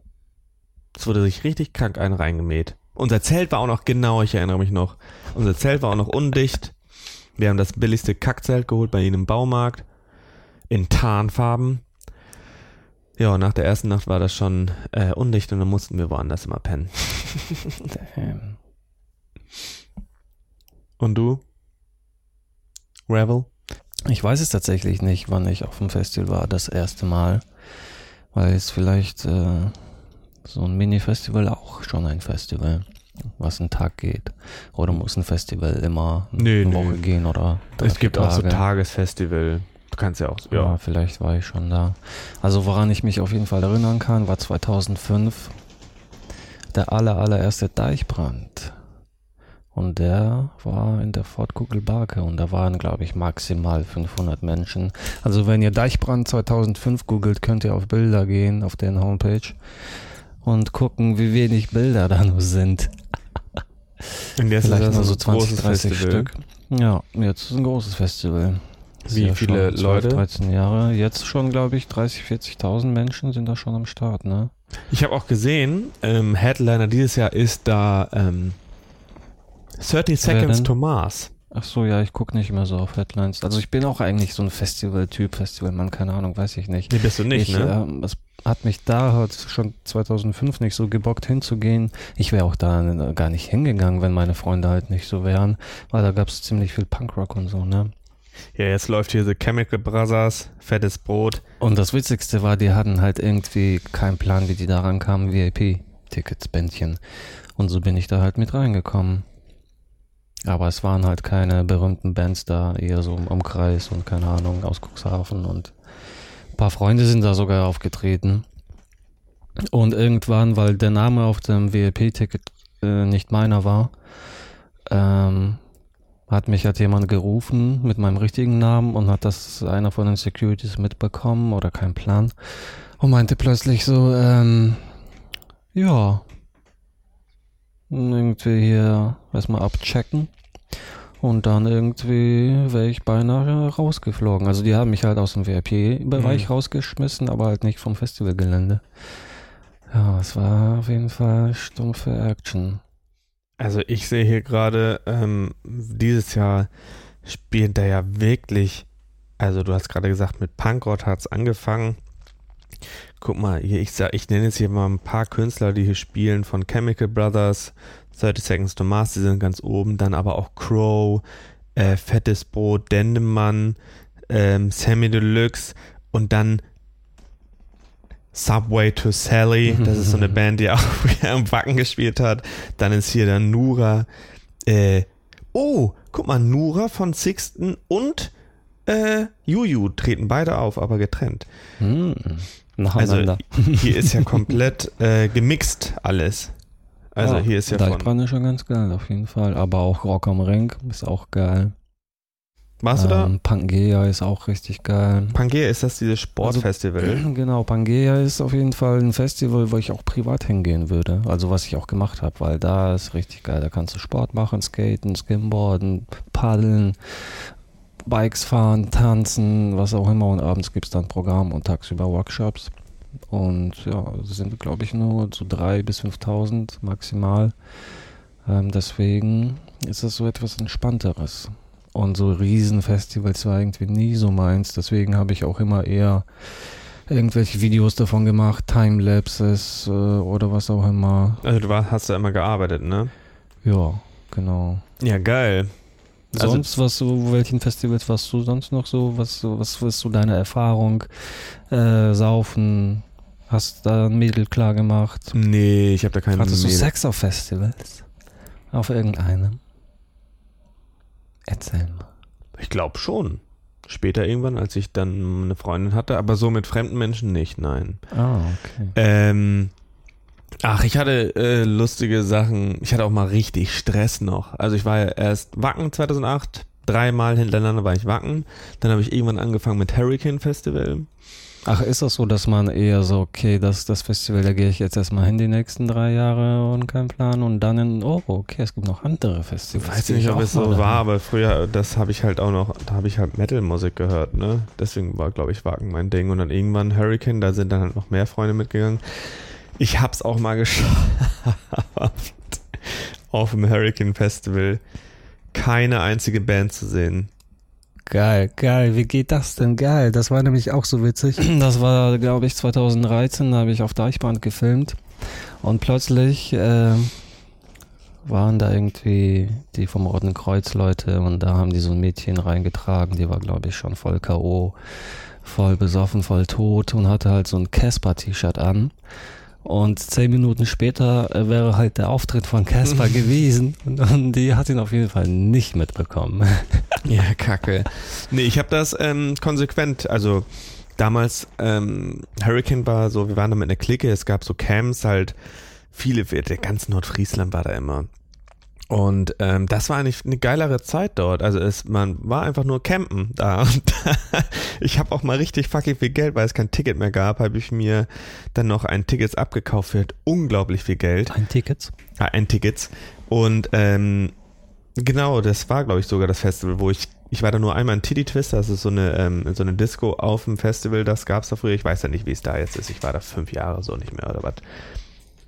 Es wurde sich richtig krank einen reingemäht. Unser Zelt war auch noch genau, ich erinnere mich noch. Unser Zelt war auch noch undicht. Wir haben das billigste Kackzelt geholt bei ihnen im Baumarkt. In Tarnfarben. Ja, nach der ersten Nacht war das schon äh, undicht und dann mussten wir woanders immer pennen. [LAUGHS] Damn. Und du? Revel? Ich weiß es tatsächlich nicht, wann ich auf dem Festival war, das erste Mal. Weil es vielleicht äh, so ein Mini-Festival auch schon ein Festival, was einen Tag geht. Oder muss ein Festival immer eine nee. Woche gehen oder drei, Es gibt auch so Tage. Tagesfestival. Du kannst ja auch, Ja. ja. vielleicht war ich schon da. Also woran ich mich auf jeden Fall erinnern kann, war 2005 der aller, allererste Deichbrand. Und der war in der Fort Kugelbarke und da waren, glaube ich, maximal 500 Menschen. Also wenn ihr Deichbrand 2005 googelt, könnt ihr auf Bilder gehen, auf deren Homepage und gucken, wie wenig Bilder da nur sind. Und jetzt Vielleicht nur so ein 20, großes 30 Festival. Stück. Ja, jetzt ist ein großes Festival. Wie ja viele schon 12, Leute? 13 Jahre. Jetzt schon, glaube ich, 30, 40.000 Menschen sind da schon am Start, ne? Ich habe auch gesehen, ähm, Headliner dieses Jahr ist da ähm, 30 Seconds denn? to Mars. Ach so, ja, ich gucke nicht mehr so auf Headlines. Also ich bin auch eigentlich so ein Festival-Typ, Festivalmann, keine Ahnung, weiß ich nicht. Nee, bist du nicht, ich, ne? ähm, es hat mich da halt schon 2005 nicht so gebockt hinzugehen. Ich wäre auch da äh, gar nicht hingegangen, wenn meine Freunde halt nicht so wären, weil da gab es ziemlich viel Punkrock und so, ne? Ja, jetzt läuft hier The Chemical Brothers, fettes Brot. Und das Witzigste war, die hatten halt irgendwie keinen Plan, wie die da rankamen, VIP-Tickets, Bändchen. Und so bin ich da halt mit reingekommen. Aber es waren halt keine berühmten Bands da, eher so im Umkreis und keine Ahnung, aus Cuxhaven und ein paar Freunde sind da sogar aufgetreten. Und irgendwann, weil der Name auf dem VIP-Ticket äh, nicht meiner war, ähm, hat mich halt jemand gerufen mit meinem richtigen Namen und hat das einer von den Securities mitbekommen oder kein Plan und meinte plötzlich so, ähm, ja, irgendwie hier erstmal abchecken und dann irgendwie wäre ich beinahe rausgeflogen. Also die haben mich halt aus dem VIP-Bereich Mhm. rausgeschmissen, aber halt nicht vom Festivalgelände. Ja, es war auf jeden Fall stumpfe Action. Also ich sehe hier gerade, ähm, dieses Jahr spielt da ja wirklich, also du hast gerade gesagt, mit Punkrock hat es angefangen. Guck mal, hier, ich, sag, ich nenne jetzt hier mal ein paar Künstler, die hier spielen, von Chemical Brothers, 30 Seconds to Mars, die sind ganz oben, dann aber auch Crow, äh, Fettes Brot, Dendemann, ähm, Sammy Deluxe und dann Subway to Sally, [LAUGHS] das ist so eine Band, die auch [LAUGHS] früher am Wacken gespielt hat. Dann ist hier dann Nura. Äh, oh, guck mal, Nura von Sixten und äh, Juju treten beide auf, aber getrennt. Hm, Also nacheinander. hier ist ja komplett [LAUGHS] äh, gemixt alles. Also Ja, hier ist ja. Deichbrand ist schon ganz geil, auf jeden Fall. Aber auch Rock am Ring ist auch geil. Warst du da? Ähm, Pangea ist auch richtig geil. Pangea, ist das dieses Sportfestival? [CLEARS THROAT] Genau, Pangea ist auf jeden Fall ein Festival, wo ich auch privat hingehen würde. Also was ich auch gemacht habe, weil da ist richtig geil. Da kannst du Sport machen, skaten, Skimboarden, paddeln, Bikes fahren, tanzen, was auch immer. Und abends gibt es dann Programm und tagsüber Workshops. Und ja, es sind, glaube ich, nur so 3.000 bis 5.000 maximal. Ähm, deswegen ist es so etwas Entspannteres. Und so Riesenfestivals war irgendwie nie so meins. Deswegen habe ich auch immer eher irgendwelche Videos davon gemacht, Timelapses äh, oder was auch immer. Also du war, hast da immer gearbeitet, ne? Ja, genau. Ja, geil. Also- sonst, was so, welchen Festivals warst du sonst noch so? Was, was ist so deine Erfahrung? Äh, saufen? Hast da ein Mädel klar gemacht? Nee, ich habe da keine Hattest du Mädel- Sex auf Festivals? Auf irgendeinem? Erzähl mal. Ich glaube schon. Später irgendwann, als ich dann eine Freundin hatte, aber so mit fremden Menschen nicht, nein. Ah, okay. Ähm, ach, ich hatte äh, lustige Sachen. Ich hatte auch mal richtig Stress noch. Also ich war ja erst Wacken 2008, dreimal hintereinander war ich Wacken. Dann habe ich irgendwann angefangen mit Hurricane Festival. Ach, ist das so, dass man eher so, okay, das das Festival, da gehe ich jetzt erstmal hin die nächsten drei Jahre und kein Plan und dann in, oh, okay, es gibt noch andere Ich Festivals. weiß nicht, ich ob es so war, aber früher, das habe ich halt auch noch, da habe ich halt Metal-Musik gehört, ne? Deswegen war, glaube ich, Wacken mein Ding. Und dann irgendwann Hurricane, da sind dann halt noch mehr Freunde mitgegangen. Ich hab's auch mal geschafft, [LAUGHS] auf dem Hurricane Festival keine einzige Band zu sehen. Geil, geil. Wie geht das denn? Geil. Das war nämlich auch so witzig. [CLEARS THROAT] Das war, glaube ich, 2013, da habe ich auf Deichband gefilmt. Und plötzlich äh, waren da irgendwie die vom Roten Kreuz Leute und da haben die so ein Mädchen reingetragen, die war, glaube ich, schon voll K.O., voll besoffen, voll tot und hatte halt so ein Casper-T-Shirt an. Und zehn Minuten später äh, wäre halt der Auftritt von Casper [LAUGHS] gewesen und, und die hat ihn auf jeden Fall nicht mitbekommen. [LAUGHS] Ja, kacke. Nee, ich habe das ähm, konsequent, also damals ähm, Hurricane war so, wir waren da mit einer Clique, es gab so Camps halt, viele, der ganz Nordfriesland war da immer. Und ähm, das war eigentlich eine geilere Zeit dort. Also es, man war einfach nur campen da. Und [LAUGHS] ich habe auch mal richtig fucking viel Geld, weil es kein Ticket mehr gab, habe ich mir dann noch ein Ticket abgekauft für unglaublich viel Geld. Ein Ticket? Ah, ein Ticket. Und ähm, genau, das war glaube ich sogar das Festival, wo ich ich war da nur einmal in Titty Twister, das ist so eine ähm, so eine Disco auf dem Festival, das gab's da früher. Ich weiß ja nicht, wie es da jetzt ist. Ich war da fünf Jahre so nicht mehr oder was.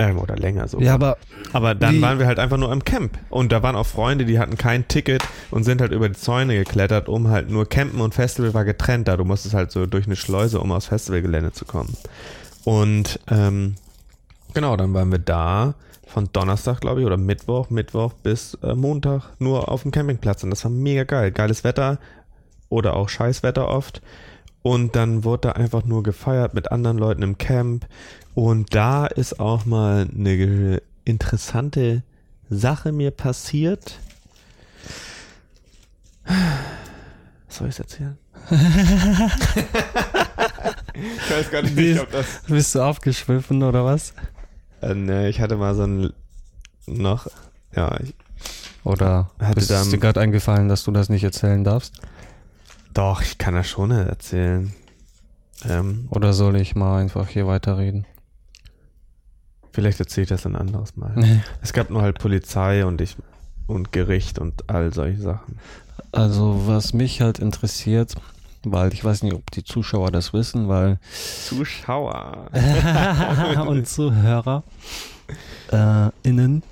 Ähm, oder länger so. Ja, aber Aber dann waren wir halt einfach nur im Camp. Und da waren auch Freunde, die hatten kein Ticket und sind halt über die Zäune geklettert, um halt nur campen und Festival war getrennt da. Du musstest halt so durch eine Schleuse, um aufs Festivalgelände zu kommen. Und ähm, genau, dann waren wir da von Donnerstag, glaube ich, oder Mittwoch, Mittwoch bis äh, Montag nur auf dem Campingplatz. Und das war mega geil. Geiles Wetter oder auch Scheißwetter oft. Und dann wurde da einfach nur gefeiert mit anderen Leuten im Camp. Und da ist auch mal eine interessante Sache mir passiert. Soll ich es erzählen? [LAUGHS] ich weiß gar nicht, ob das. bist du aufgeschwiffen oder was? Äh, ne, ich hatte mal so ein noch, ja, ich, Oder Hatte ist dann- dir gerade eingefallen, dass du das nicht erzählen darfst? doch, ich kann das schon erzählen. Ähm, Oder soll ich mal einfach hier weiterreden? Vielleicht erzähle ich das ein anderes Mal. Es gab nur halt Polizei und ich und Gericht und all solche Sachen. Also, was mich halt interessiert, weil ich weiß nicht, ob die Zuschauer das wissen, weil Zuschauer. [LAUGHS] und Zuhörer äh, innen.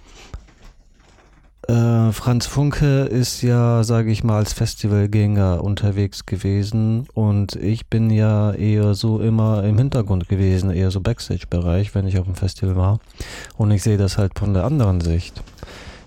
Äh, Franz Funke ist ja, sage ich mal, als Festivalgänger unterwegs gewesen und ich bin ja eher so immer im Hintergrund gewesen, eher so Backstage-Bereich, wenn ich auf dem Festival war. Und ich sehe das halt von der anderen Sicht.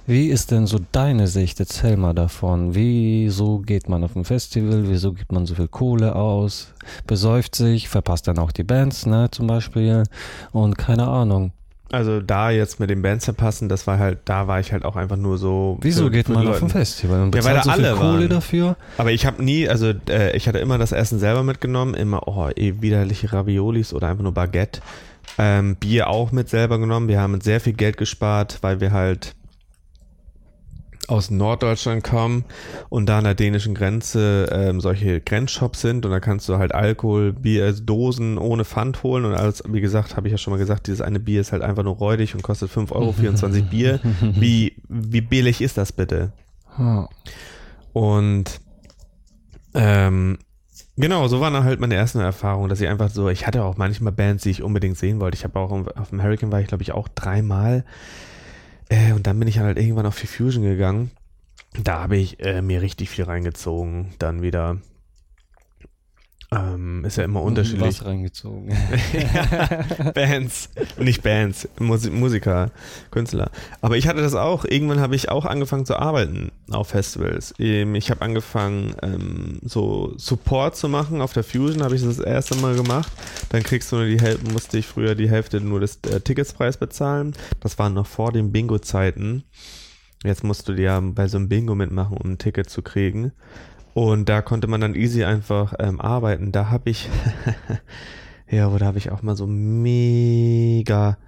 Wie ist denn so deine Sicht? Erzähl mal davon. Wieso geht man auf ein Festival? Wieso gibt man so viel Kohle aus? Besäuft sich, verpasst dann auch die Bands, ne, zum Beispiel. Und keine Ahnung. Also da jetzt mit den Bands verpassen, das war halt, da war ich halt auch einfach nur so. Wieso für- geht für man die auf ein. Festival und Ja, weil bezahlt da so alle Kohle waren. dafür? Aber ich habe nie, also äh, ich hatte immer das Essen selber mitgenommen, immer oh, eh, widerliche Raviolis oder einfach nur Baguette. Ähm, Bier auch mit selber genommen. Wir haben sehr viel Geld gespart, weil wir halt aus Norddeutschland kommen und da an der dänischen Grenze ähm, solche Grenzshops sind und da kannst du halt Alkohol, Bier, also Dosen ohne Pfand holen und alles, wie gesagt, habe ich ja schon mal gesagt, dieses eine Bier ist halt einfach nur räudig und kostet 5 Euro [LAUGHS] 24 Bier. Wie, wie billig ist das bitte? Und ähm, genau, so waren dann halt meine ersten Erfahrungen, dass ich einfach so, ich hatte auch manchmal Bands, die ich unbedingt sehen wollte. Ich habe auch auf dem Hurricane war ich, glaube ich, auch dreimal. Äh, und dann bin ich halt irgendwann auf die Fusion gegangen. Da habe ich äh, mir richtig viel reingezogen. Dann wieder. Ähm, ist ja immer unterschiedlich. Was reingezogen. [LAUGHS] Bands, nicht Bands, Musi Musiker, Künstler. Aber ich hatte das auch. Irgendwann habe ich auch angefangen zu arbeiten auf Festivals. Ähm, Ich habe angefangen, ähm, so Support zu machen. Auf der Fusion habe ich das das erste Mal gemacht. Dann kriegst du nur die Hälfte, musste ich früher die Hälfte nur des äh, Ticketspreis bezahlen. Das war noch vor den Bingo-Zeiten. Jetzt musst du dir ja bei so einem Bingo mitmachen, um ein Ticket zu kriegen. Und da konnte man dann easy einfach ähm, arbeiten. Da habe ich, [LAUGHS] ja, aber da habe ich auch mal so mega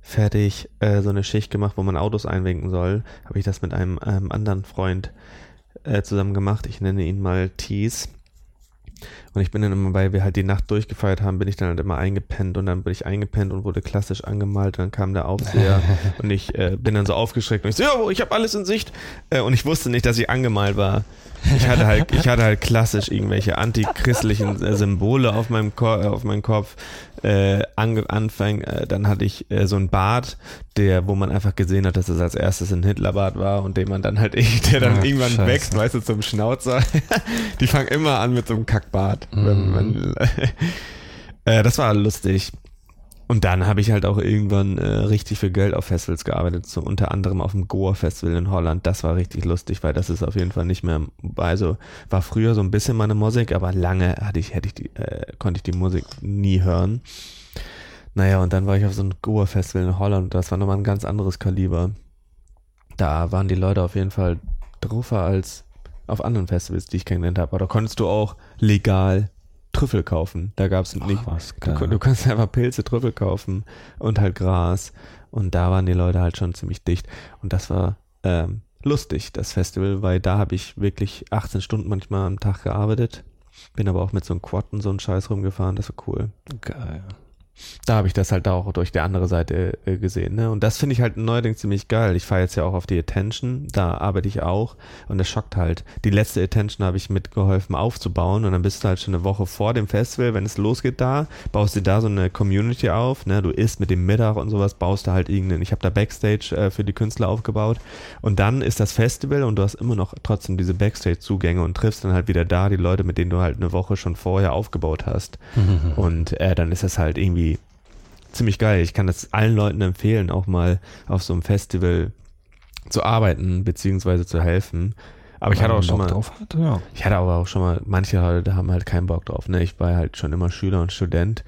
fertig äh, so eine Schicht gemacht, wo man Autos einwinken soll. Habe ich das mit einem ähm, anderen Freund äh, zusammen gemacht. Ich nenne ihn mal Tees. Und ich bin dann immer, weil wir halt die Nacht durchgefeiert haben, bin ich dann halt immer eingepennt und dann bin ich eingepennt und wurde klassisch angemalt. Und dann kam der Aufseher [LAUGHS] und ich äh, bin dann so aufgeschreckt und ich so, ja, ich habe alles in Sicht. Äh, und ich wusste nicht, dass ich angemalt war. Ich hatte halt, ich hatte halt klassisch irgendwelche antichristlichen äh, Symbole auf meinem, Ko äh, auf meinem Kopf. Äh, ange anfang, äh, dann hatte ich äh, so einen Bart, der, wo man einfach gesehen hat, dass es als erstes ein Hitlerbart war und den man dann halt, [LAUGHS] der dann Ach, irgendwann Scheiße. wächst, weißt du, zum Schnauzer. [LAUGHS] Die fangen immer an mit so einem Kackbart. Wenn Mhm. man, [LAUGHS] äh, das war lustig. Und dann habe ich halt auch irgendwann äh, richtig viel Geld auf Festivals gearbeitet, so unter anderem auf dem Goa Festival in Holland. Das war richtig lustig, weil das ist auf jeden Fall nicht mehr, also war früher so ein bisschen meine Musik, aber lange hatte ich, hätte ich die, äh, konnte ich die Musik nie hören. Naja, und dann war ich auf so einem Goa Festival in Holland, das war nochmal ein ganz anderes Kaliber. Da waren die Leute auf jeden Fall druffer als auf anderen Festivals, die ich kennengelernt habe. Aber da konntest du auch legal Trüffel kaufen. Da gab es nicht. Ach, was Du, du kannst einfach Pilze, Trüffel kaufen und halt Gras. Und da waren die Leute halt schon ziemlich dicht. Und das war ähm, lustig, das Festival, weil da habe ich wirklich 18 Stunden manchmal am Tag gearbeitet. Bin aber auch mit so einem Quad und so einem Scheiß rumgefahren. Das war cool. Geil. Da habe ich das halt auch durch die andere Seite äh, gesehen. Ne? Und das finde ich halt neuerdings ziemlich geil. Ich fahre jetzt ja auch auf die Attention, da arbeite ich auch und das schockt halt. Die letzte Attention habe ich mitgeholfen aufzubauen und dann bist du halt schon eine Woche vor dem Festival, wenn es losgeht da, baust dir da so eine Community auf, ne? du isst mit dem Mittag und sowas, baust da halt irgendeinen, ich habe da Backstage äh, für die Künstler aufgebaut und dann ist das Festival und du hast immer noch trotzdem diese Backstage-Zugänge und triffst dann halt wieder da die Leute, mit denen du halt eine Woche schon vorher aufgebaut hast. Und äh, dann ist das halt irgendwie ziemlich geil. Ich kann das allen Leuten empfehlen, auch mal auf so einem Festival zu arbeiten, beziehungsweise zu helfen. Aber ich hatte auch schon mal, hat, ja. ich hatte aber auch schon mal, manche Leute haben halt keinen Bock drauf. Ne? Ich war halt schon immer Schüler und Student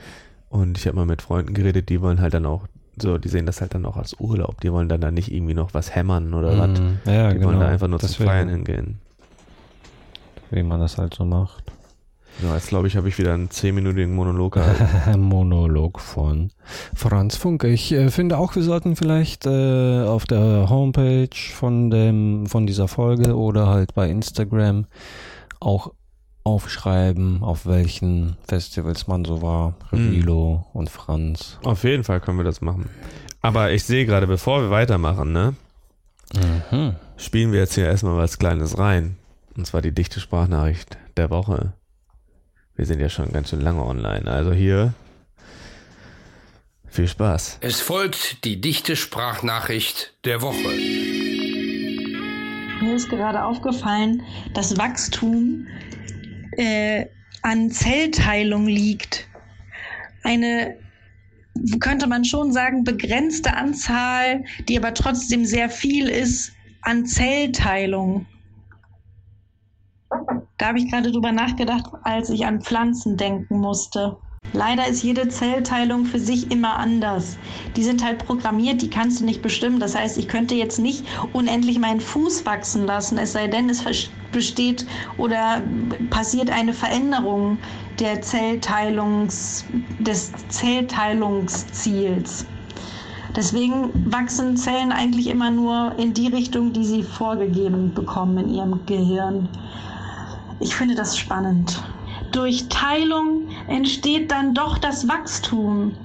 und ich habe mal mit Freunden geredet, die wollen halt dann auch so, die sehen das halt dann auch als Urlaub. Die wollen dann da nicht irgendwie noch was hämmern oder was. Mhm. Ja, Die genau. wollen da einfach nur zum Deswegen, Feiern hingehen. Wie man das halt so macht. Ja, jetzt glaube ich, habe ich wieder einen zehnminütigen Monolog gehalten. [LAUGHS] Monolog von Franz Funke. Ich äh, finde auch, wir sollten vielleicht äh, auf der Homepage von dem von dieser Folge oder halt bei Instagram auch aufschreiben, auf welchen Festivals man so war. Revilo und Franz. Auf jeden Fall können wir das machen. Aber ich sehe gerade, bevor wir weitermachen, ne, Mhm. spielen wir jetzt hier erstmal was Kleines rein. Und zwar die dichte Sprachnachricht der Woche. Wir sind ja schon ganz schön lange online. Also hier viel Spaß. Es folgt die dichte Sprachnachricht der Woche. Mir ist gerade aufgefallen, dass Wachstum äh, an Zellteilung liegt. Eine, könnte man schon sagen, begrenzte Anzahl, die aber trotzdem sehr viel ist, an Zellteilung. Da habe ich gerade drüber nachgedacht, als ich an Pflanzen denken musste. Leider ist jede Zellteilung für sich immer anders. Die sind halt programmiert, die kannst du nicht bestimmen. Das heißt, ich könnte jetzt nicht unendlich meinen Fuß wachsen lassen, es sei denn, es besteht oder passiert eine Veränderung der Zellteilungs, des Zellteilungsziels. Deswegen wachsen Zellen eigentlich immer nur in die Richtung, die sie vorgegeben bekommen in ihrem Gehirn. Ich finde das spannend. Durch Teilung entsteht dann doch das Wachstum.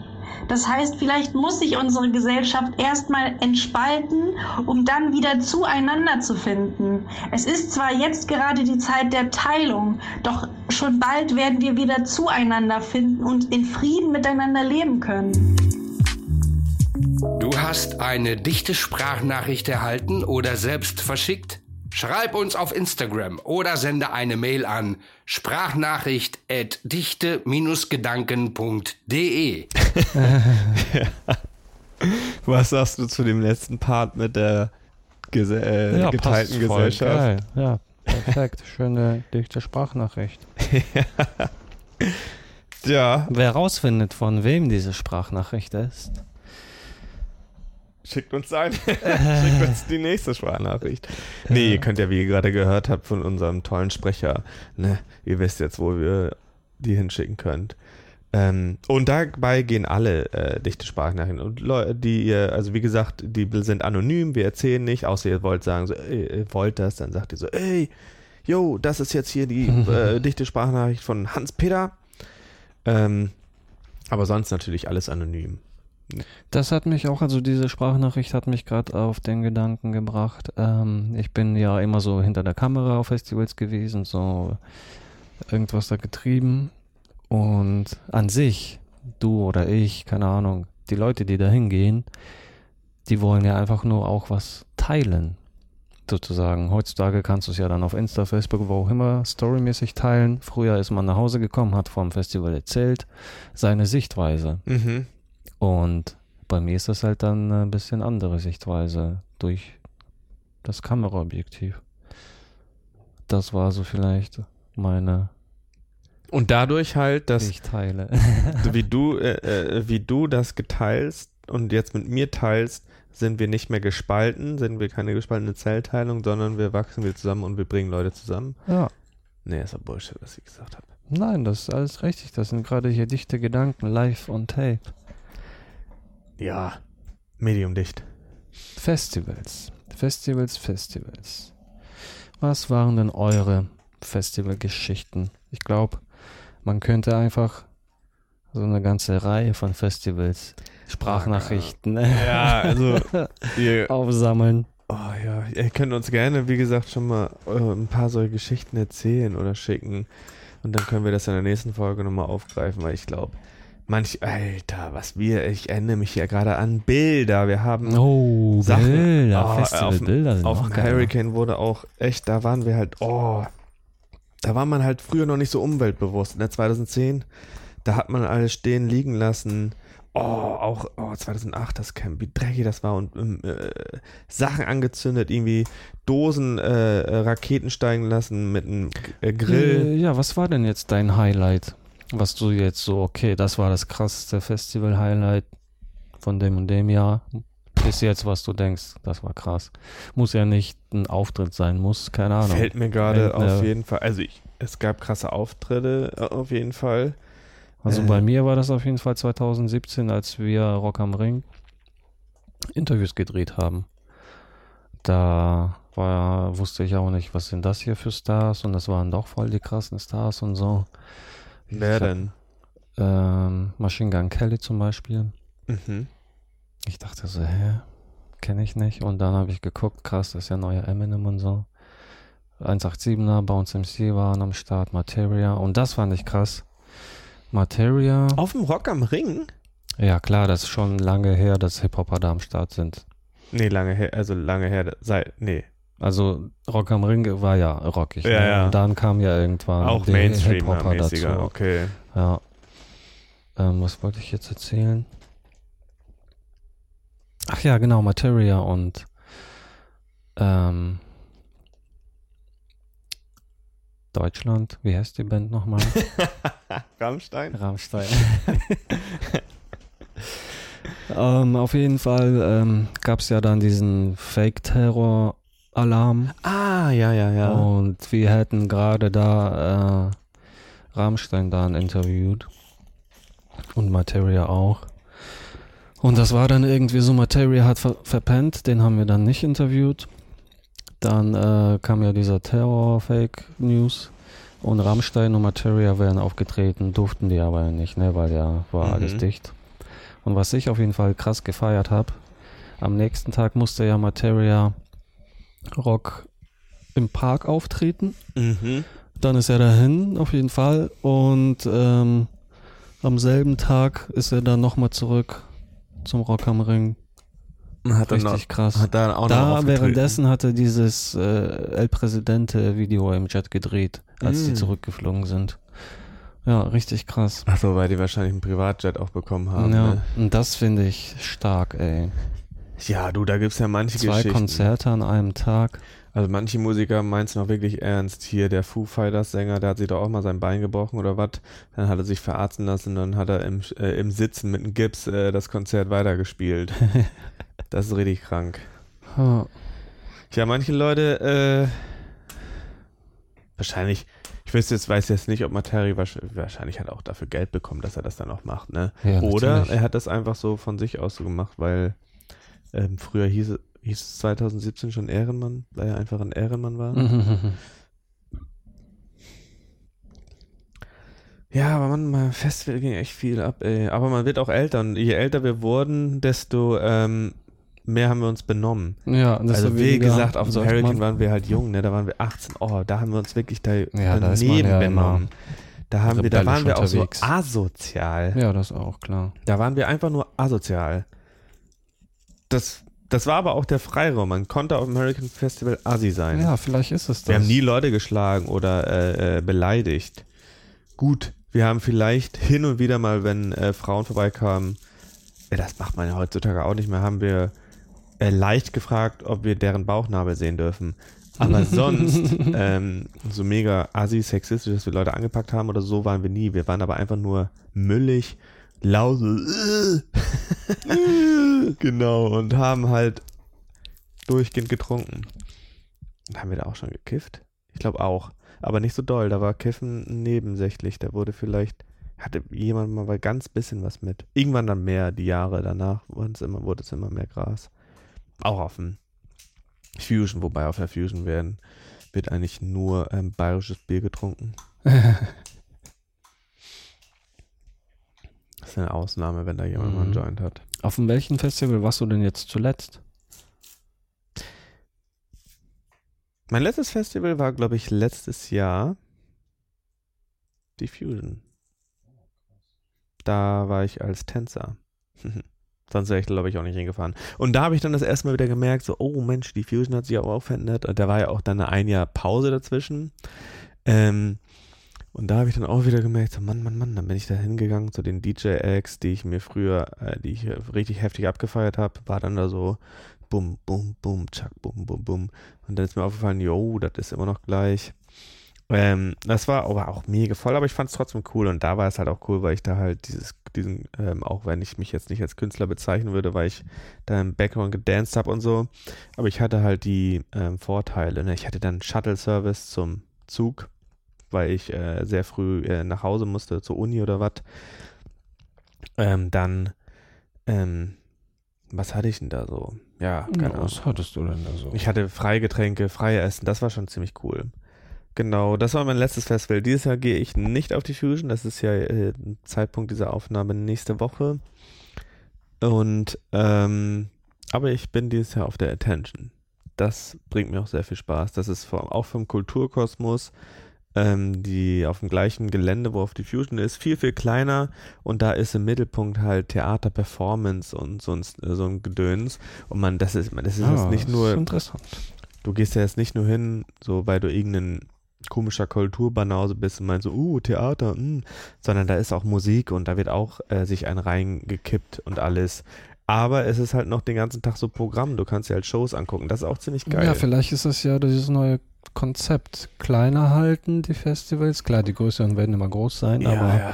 Das heißt, vielleicht muss sich unsere Gesellschaft erstmal entspalten, um dann wieder zueinander zu finden. Es ist zwar jetzt gerade die Zeit der Teilung, doch schon bald werden wir wieder zueinander finden und in Frieden miteinander leben können. Du hast eine dichte Sprachnachricht erhalten oder selbst verschickt? Schreib uns auf Instagram oder sende eine Mail an sprachnachricht@dichte-gedanken.de. [LAUGHS] Was sagst du zu dem letzten Part mit der Gese äh, geteilten voll Gesellschaft? Geil. Ja, perfekt. Schöne dichte Sprachnachricht. [LAUGHS] Ja, Wer rausfindet, von wem diese Sprachnachricht ist, schickt uns ein. [LAUGHS] schickt uns die nächste Sprachnachricht. Nee, ihr könnt ja, wie ihr gerade gehört habt, von unserem tollen Sprecher, ne, ihr wisst jetzt, wo wir die hinschicken könnt. Ähm, und dabei gehen alle äh, dichte Sprachnachrichten. Und Leute, die ihr, also wie gesagt, die sind anonym, wir erzählen nicht, außer ihr wollt sagen, so, ey, ihr wollt das, dann sagt ihr so, ey, jo, das ist jetzt hier die [LAUGHS] äh, dichte Sprachnachricht von Hans-Peter. Ähm, aber sonst natürlich alles anonym. Das hat mich auch, also diese Sprachnachricht hat mich gerade auf den Gedanken gebracht. Ähm, ich bin ja immer so hinter der Kamera auf Festivals gewesen, so irgendwas da getrieben. Und an sich, du oder ich, keine Ahnung, die Leute, die da hingehen, die wollen ja einfach nur auch was teilen. Sozusagen. Heutzutage kannst du es ja dann auf Insta, Facebook, wo auch immer, storymäßig teilen. Früher ist man nach Hause gekommen, hat vom Festival erzählt, seine Sichtweise. Mhm. Und bei mir ist das halt dann ein bisschen andere Sichtweise durch das Kameraobjektiv. Das war so vielleicht meine Und dadurch halt, dass Sichtteile. so [LAUGHS] wie du, äh, äh, wie du das geteilst und jetzt mit mir teilst, sind wir nicht mehr gespalten, sind wir keine gespaltene Zellteilung, sondern wir wachsen wieder zusammen und wir bringen Leute zusammen. ja. Nee, ist doch Bullshit, was ich gesagt habe. Nein, das ist alles richtig. Das sind gerade hier dichte Gedanken, live on tape. Ja, mediumdicht. Festivals. Festivals, Festivals. Was waren denn eure Festivalgeschichten? Ich glaube, man könnte einfach so eine ganze Reihe von Festivals, Sprachnachrichten Ja, also [LAUGHS] wir, aufsammeln. oh ja, ihr könnt uns gerne, wie gesagt, schon mal äh, ein paar solche Geschichten erzählen oder schicken und dann können wir das in der nächsten Folge nochmal aufgreifen, weil ich glaube, manch, Alter, was wir, ich erinnere mich ja gerade an Bilder, wir haben Oh, Sachen. Bilder, Oh, sind Auf auch dem geil. Hurricane wurde auch echt, da waren wir halt, oh, da war man halt früher noch nicht so umweltbewusst. In der 2010, da hat man alles stehen liegen lassen. Oh, auch oh, 2008 das Camp, wie dreckig das war und ähm, äh, Sachen angezündet, irgendwie Dosen, äh, äh, Raketen steigen lassen mit einem äh, Grill. Äh, ja, was war denn jetzt dein Highlight? Was du jetzt so, okay, das war das krasseste Festival-Highlight von dem und dem Jahr. Bis jetzt, was du denkst, das war krass. Muss ja nicht ein Auftritt sein, muss, keine Ahnung. Fällt mir gerade auf jeden Fall, also ich, es gab krasse Auftritte äh, auf jeden Fall. Also Äh. bei mir war das auf jeden Fall 2017, als wir Rock am Ring Interviews gedreht haben. Da war, wusste ich auch nicht, was sind das hier für Stars und das waren doch voll die krassen Stars und so. Wer Ich hab- denn? Ähm, Machine Gun Kelly zum Beispiel. Mhm. Ich dachte so, hä? Kenne ich nicht. Und dann habe ich geguckt, krass, das ist ja neuer Eminem und so. 187er, Bounce MC waren am Start, Materia. Und das fand ich krass. Materia. Auf dem Rock am Ring? Ja, klar, das ist schon lange her, dass Hip-Hopper da am Start sind. Nee, lange her, also lange her, sei, nee. Also Rock am Ring war ja rockig. Ja, ne? ja. Und dann kam ja irgendwann Auch Mainstream-mäßiger, dazu. okay. Ja. Ähm, was wollte ich jetzt erzählen? Ach ja, genau, Materia und ähm, Deutschland. Wie heißt die Band nochmal? [LAUGHS] Rammstein? Rammstein. [LAUGHS] ähm, auf jeden Fall ähm, gab es ja dann diesen Fake-Terror-Alarm. Ah, ja, ja, ja. Und wir hätten gerade da äh, Rammstein dann interviewt. Und Materia auch. Und das war dann irgendwie so, Materia hat ver verpennt, den haben wir dann nicht interviewt. Dann äh, kam ja dieser Terror-Fake-News. Und Rammstein und Materia wären aufgetreten, durften die aber nicht, ne, weil ja war Mhm. alles dicht. Und was ich auf jeden Fall krass gefeiert habe, am nächsten Tag musste ja Materia Rock im Park auftreten. Mhm. Dann ist er dahin, auf jeden Fall. Und ähm, am selben Tag ist er dann nochmal zurück zum Rock am Ring. Hat Richtig noch, krass. hat dann auch Da währenddessen hat er dieses äh, El Presidente Video im Jet gedreht, als die Mm. zurückgeflogen sind. Ja, richtig krass. Achso, weil die wahrscheinlich einen Privatjet auch bekommen haben. ja, Ne? und das finde ich stark, ey. Ja, du, da gibt's ja manche Zwei Geschichten. Konzerte an einem Tag. Also manche Musiker meinen's noch wirklich ernst. Hier der Foo Fighters Sänger, der hat sich doch auch mal sein Bein gebrochen oder was. Dann hat er sich verarzten lassen und dann hat er im, äh, im Sitzen mit einem Gips äh, das Konzert weitergespielt. [LAUGHS] das ist richtig krank. Ha. Ja, manche Leute, äh, wahrscheinlich, ich weiß jetzt, weiß jetzt nicht, ob Materi wahrsch- wahrscheinlich hat er auch dafür Geld bekommen, dass er das dann auch macht, ne? Ja, Oder natürlich. er hat das einfach so von sich aus so gemacht, weil ähm, früher hieß, hieß es 2017 schon Ehrenmann, weil er einfach ein Ehrenmann war. [LAUGHS] ja, aber man, mein fest ging echt viel ab, ey. Aber man wird auch älter und je älter wir wurden, desto ähm, mehr haben wir uns benommen. Ja, also wie gesagt, auf dem Hurricane waren wir halt jung, ne? Da waren wir 18. Oh, da haben wir uns wirklich da ja, daneben da ja benommen. Da haben wir, da waren wir auch so asozial. Ja, das auch klar. Da waren wir einfach nur asozial. Das, das war aber auch der Freiraum. Man konnte auf dem Hurricane Festival assi sein. Ja, vielleicht ist es das. Wir haben nie Leute geschlagen oder äh, äh, beleidigt. Gut, wir haben vielleicht hin und wieder mal, wenn äh, Frauen vorbeikamen, äh, das macht man ja heutzutage auch nicht mehr, haben wir äh, leicht gefragt, ob wir deren Bauchnabel sehen dürfen. Aber [LAUGHS] sonst, ähm, so mega assi, sexistisch, dass wir Leute angepackt haben oder so, waren wir nie. Wir waren aber einfach nur müllig, lause. genau, und haben halt durchgehend getrunken. Haben wir da auch schon gekifft? Ich glaube auch. Aber nicht so doll. Da war Kiffen nebensächlich. Da wurde vielleicht, hatte jemand mal ganz bisschen was mit. Irgendwann dann mehr, die Jahre danach wurden es immer, wurde es immer mehr Gras. Auch auf dem Fusion, wobei auf der Fusion werden, wird eigentlich nur ähm, bayerisches Bier getrunken. [LAUGHS] Das ist eine Ausnahme, wenn da jemand mal einen Mhm. Joint hat. Auf dem welchen Festival warst du denn jetzt zuletzt? Mein letztes Festival war, glaube ich, letztes Jahr die Fusion. Da war ich als Tänzer. [LAUGHS] Sonst wäre ich, glaube ich, auch nicht hingefahren. Und da habe ich dann das erste Mal wieder gemerkt, so, oh Mensch, die Fusion hat sich auch, auch verändert. Und da war ja auch dann eine ein Jahr Pause dazwischen. Ähm, und da habe ich dann auch wieder gemerkt, so, Mann, Mann, Mann, dann bin ich da hingegangen zu den DJ-Acts, die ich mir früher, äh, die ich äh, richtig heftig abgefeiert habe, war dann da so bum, bum, bum, tschack, bum, bum, bum. Und dann ist mir aufgefallen, jo, das ist immer noch gleich. Ähm, das war aber auch mega voll, aber ich fand es trotzdem cool und da war es halt auch cool, weil ich da halt dieses, diesen, ähm, auch wenn ich mich jetzt nicht als Künstler bezeichnen würde, weil ich da im Background gedanced habe und so, aber ich hatte halt die ähm, Vorteile. Ne? Ich hatte dann Shuttle-Service zum Zug, weil ich äh, sehr früh äh, nach Hause musste, zur Uni oder was. Ähm, dann, ähm, was hatte ich denn da so? Ja, keine Ahnung. was hattest du denn da so? Ich hatte freie Getränke, freie Essen, das war schon ziemlich cool. Genau, das war mein letztes Festival. Dieses Jahr gehe ich nicht auf die Fusion, das ist ja äh, Zeitpunkt dieser Aufnahme nächste Woche. Und, ähm, aber ich bin dieses Jahr auf der Attention. Das bringt mir auch sehr viel Spaß. Das ist vom, auch vom Kulturkosmos, ähm, die auf dem gleichen Gelände, wo auf die Fusion ist, viel, viel kleiner. Und da ist im Mittelpunkt halt Theater, Performance und so ein, so ein Gedöns. Und man, das ist, das ist Ah, jetzt nicht das nur ist interessant. du gehst ja jetzt nicht nur hin, so weil du irgendein komischer Kulturbanause bist und meinst so, uh, Theater, mh, sondern da ist auch Musik und da wird auch äh, sich ein reingekippt und alles. Aber es ist halt noch den ganzen Tag so Programm, du kannst dir halt Shows angucken, das ist auch ziemlich geil. Ja, vielleicht ist es ja dieses neue Konzept. Kleiner halten, die Festivals. Klar, die größeren werden immer groß sein, ja, aber ja.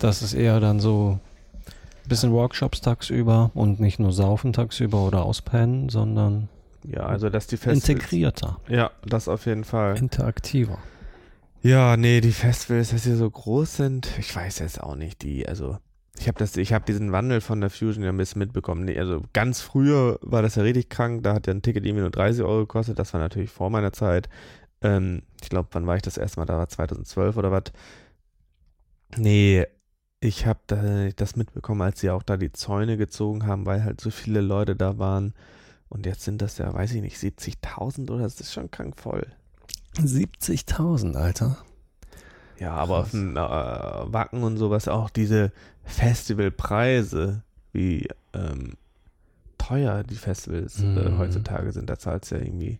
das ist eher dann so ein bisschen Workshops tagsüber und nicht nur saufen tagsüber oder auspennen, sondern ja, also dass die Festivals... integrierter, Ja, das auf jeden Fall. interaktiver. Ja, nee, die Festivals, dass sie so groß sind, ich weiß jetzt auch nicht, die, also ich habe habe diesen Wandel von der Fusion ja ein bisschen mitbekommen. Nee, also ganz früher war das ja richtig krank, da hat ja ein Ticket irgendwie nur 30 Euro gekostet, das war natürlich vor meiner Zeit. Ähm, ich glaube, wann war ich das erste Mal da? War 2012 oder was? Nee, ich habe da, das mitbekommen, als sie auch da die Zäune gezogen haben, weil halt so viele Leute da waren. Und jetzt sind das ja, weiß ich nicht, 70.000 oder das ist schon krank voll. 70.000, Alter. Ja, aber auf dem äh, Wacken und sowas auch diese Festivalpreise, wie ähm, teuer die Festivals äh, Mhm. heutzutage sind, da zahlst du ja irgendwie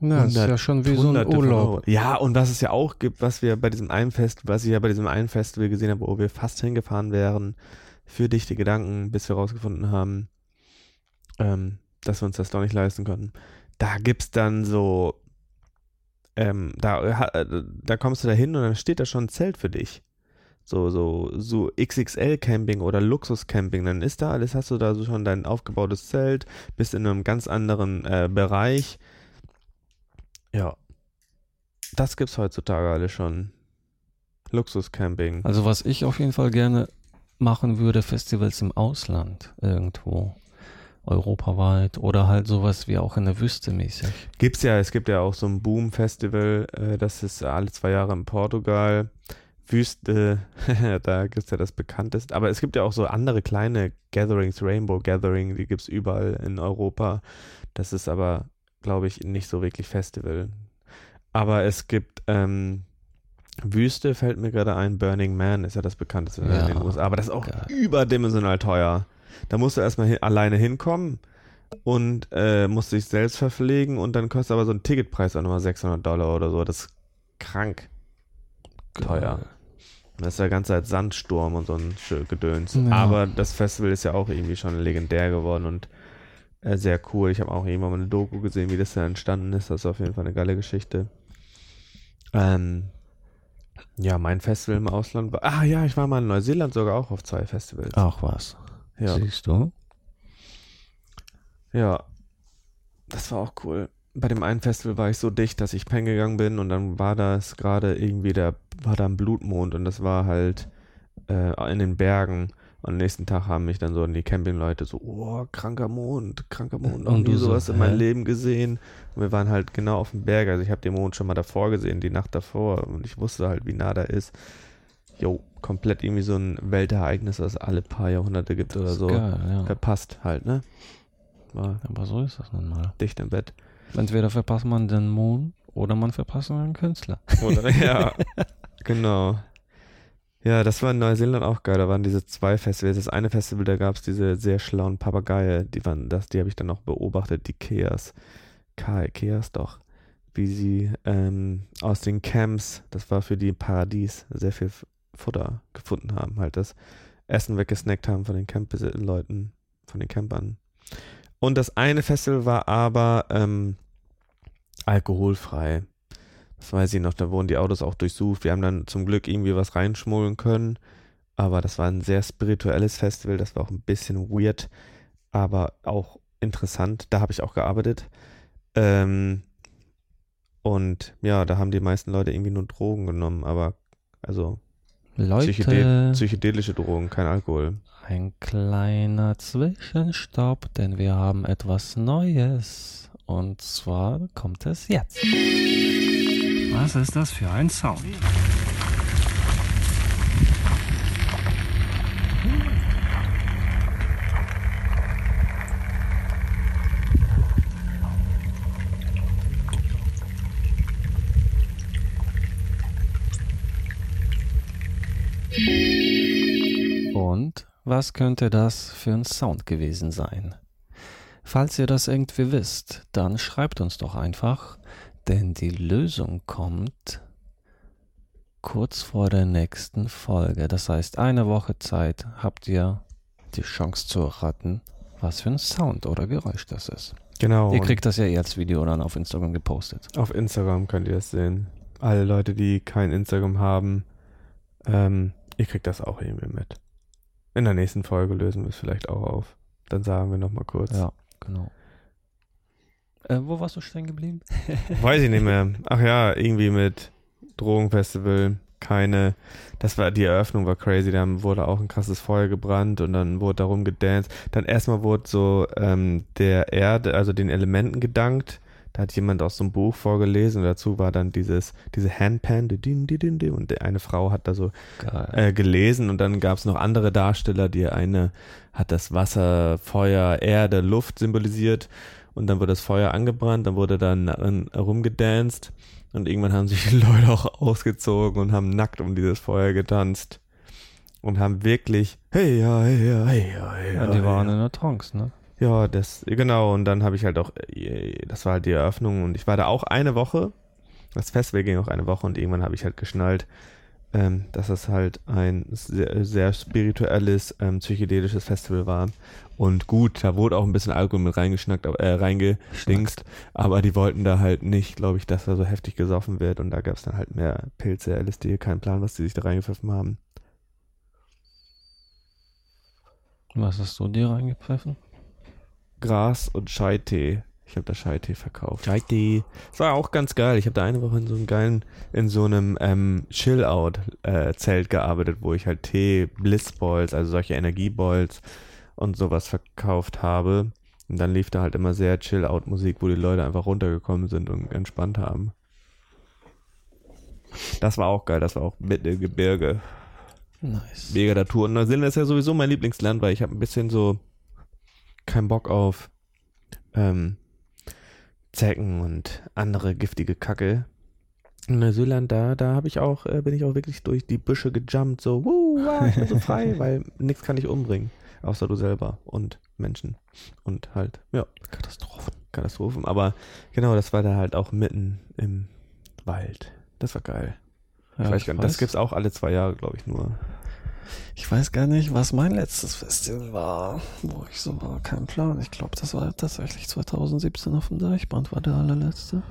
Ja, ist 100, ja schon wie so ein Urlaub. Ja, und was es ja auch gibt, was wir bei diesem einen Fest, was ich ja bei diesem einen Festival gesehen habe, wo wir fast hingefahren wären, für dichte Gedanken, bis wir rausgefunden haben, ähm, dass wir uns das doch nicht leisten konnten. Da gibt's dann so, ähm, da, ha- äh, da kommst du da hin und dann steht da schon ein Zelt für dich. So, so, so XXL-Camping oder Luxus-Camping, dann ist da alles, hast du da so schon dein aufgebautes Zelt, bist in einem ganz anderen äh, Bereich. Ja. Das gibt's heutzutage alle schon. Luxus-Camping. Also was ich auf jeden Fall gerne machen würde, Festivals im Ausland irgendwo. Europaweit oder halt sowas wie auch in der Wüste mäßig. Gibt's ja, es gibt ja auch so ein Boom-Festival, äh, das ist alle zwei Jahre in Portugal, Wüste, [LAUGHS] da gibt es ja das bekannteste. Aber es gibt ja auch so andere kleine Gatherings, Rainbow Gathering, die gibt es überall in Europa. Das ist aber, glaube ich, nicht so wirklich Festival. Aber es gibt ähm, Wüste, fällt mir gerade ein, Burning Man ist ja das bekannteste Ja, in den USA. Aber das ist auch geil. überdimensional teuer. Da musst du erstmal hin, alleine hinkommen und äh, musst dich selbst verpflegen und dann kostet aber so ein Ticketpreis auch nochmal 600 Dollar oder so. Das ist krank teuer. Das ist ja ganze Zeit Sandsturm und so ein Gedöns. Ja. Aber das Festival ist ja auch irgendwie schon legendär geworden und äh, sehr cool. Ich habe auch irgendwann mal eine Doku gesehen, wie das da entstanden ist. Das ist auf jeden Fall eine geile Geschichte. Ähm, ja, mein Festival im Ausland war. Ah ja, ich war mal in Neuseeland sogar auch auf zwei Festivals. Auch was. Ja. Siehst du? Ja, das war auch cool. Bei dem einen Festival war ich so dicht, dass ich pennen gegangen bin und dann war das gerade irgendwie, der war da ein Blutmond und das war halt äh, in den Bergen. Und am nächsten Tag haben mich dann so die Campingleute so, oh, kranker Mond, kranker Mond, noch Und nie du so, sowas in meinem? Leben gesehen. Und wir waren halt genau auf dem Berg, also ich habe den Mond schon mal davor gesehen, die Nacht davor und ich wusste halt, wie nah der ist. Jo, komplett irgendwie so ein Weltereignis, was es alle paar Jahrhunderte gibt oder Das ist so. Geil, ja. Verpasst halt, ne? War Aber so ist das nun mal. dicht im Bett. Entweder verpasst man den Mond oder man verpasst einen Künstler. [LAUGHS] Oder, ja, genau. Ja, das war in Neuseeland auch geil. Da waren diese zwei Festivals. Das eine Festival, da gab es diese sehr schlauen Papageie. Die waren das, die habe ich dann noch beobachtet, die Keas. Kai, Keas doch. Wie sie ähm, aus den Camps, das war für die Paradies, sehr viel Futter gefunden haben. Halt das Essen weggesnackt haben von den Camp-Leuten, von den Campern. Und das eine Festival war aber ähm, alkoholfrei. Das weiß ich noch, da wurden die Autos auch durchsucht. Wir haben dann zum Glück irgendwie was reinschmuggeln können. Aber das war ein sehr spirituelles Festival. Das war auch ein bisschen weird, aber auch interessant. Da habe ich auch gearbeitet. Ähm, und ja, da haben die meisten Leute irgendwie nur Drogen genommen, aber also Psychedel Leute, psychedelische Drogen, kein Alkohol. ein kleiner Zwischenstopp, denn wir haben etwas Neues. Und zwar kommt es jetzt. Was ist das für ein Sound? Und was könnte das für ein Sound gewesen sein? Falls ihr das irgendwie wisst, dann schreibt uns doch einfach, denn die Lösung kommt kurz vor der nächsten Folge. Das heißt, eine Woche Zeit habt ihr die Chance zu erraten, was für ein Sound oder Geräusch das ist. Genau. Ihr kriegt das ja eh als Video dann auf Instagram gepostet. Auf Instagram könnt ihr das sehen. Alle Leute, die kein Instagram haben, ähm, ihr kriegt das auch irgendwie mit. In der nächsten Folge lösen wir es vielleicht auch auf. Dann sagen wir nochmal kurz. Ja, genau. Äh, wo warst du stehen geblieben? [LAUGHS] Weiß ich nicht mehr. [LAUGHS] Ach ja, irgendwie mit Drogenfestival. Keine. Das war die Eröffnung war crazy. Dann wurde auch ein krasses Feuer gebrannt und dann wurde darum gedanced. Dann erstmal wurde so ähm, der Erde, also den Elementen gedankt. Da hat jemand aus so einem Buch vorgelesen. Und dazu war dann dieses, diese Handpan, und eine Frau hat da so äh, gelesen. Und dann gab es noch andere Darsteller, die eine hat das Wasser, Feuer, Erde, Luft symbolisiert. Und dann wurde das Feuer angebrannt, dann wurde dann rumgedanced. Und irgendwann haben sich die [LAUGHS] Leute auch ausgezogen und haben nackt um dieses Feuer getanzt. Und haben wirklich hey ja hey ja hey ja hey ja, ja, die waren ja. in der Trance, ne? Ja, das, genau, und dann habe ich halt auch, äh, das war halt die Eröffnung und ich war da auch eine Woche. Das Festival ging auch eine Woche und irgendwann habe ich halt geschnallt, ähm, dass es halt ein sehr, sehr spirituelles, ähm, psychedelisches Festival war. Und gut, da wurde auch ein bisschen Alkohol mit reingeschnackt, äh, reingedingst, aber die wollten da halt nicht, glaube ich, dass da so heftig gesoffen wird und da gab es dann halt mehr Pilze, LSD, kein Plan, was die sich da reingepfiffen haben. Was hast du dir reingepfiffen? Gras und Scheitee. Ich habe da Scheitee verkauft. Scheitee. Das war auch ganz geil. Ich habe da eine Woche in so einem geilen, in so einem ähm, Chill-Out-Zelt gearbeitet, wo ich halt Tee, Blissballs, also solche Energieballs und sowas verkauft habe. Und dann lief da halt immer sehr Chill-Out-Musik, wo die Leute einfach runtergekommen sind und entspannt haben. Das war auch geil, das war auch mitten im Gebirge. Nice. Mega der Tour. Und Neuseeland ist ja sowieso mein Lieblingsland, weil ich habe ein bisschen so keinen Bock auf ähm, Zecken und andere giftige Kacke. In Neuseeland, da, da habe ich auch, äh, bin ich auch wirklich durch die Büsche gejumpt, so, wuh, wow, ich bin so [LAUGHS] frei, weil nichts kann dich umbringen, außer du selber und Menschen und halt, ja, Katastrophen. Katastrophen. Aber genau, das war da halt auch mitten im Wald. Das war geil. Ja, ich weiß gar nicht, das gibt's auch alle zwei Jahre, glaube ich, nur. Ich weiß gar nicht, was mein letztes Festival war, wo ich so war. Kein Plan. Ich glaube, das war tatsächlich 2017 auf dem Deichbrand, war der allerletzte.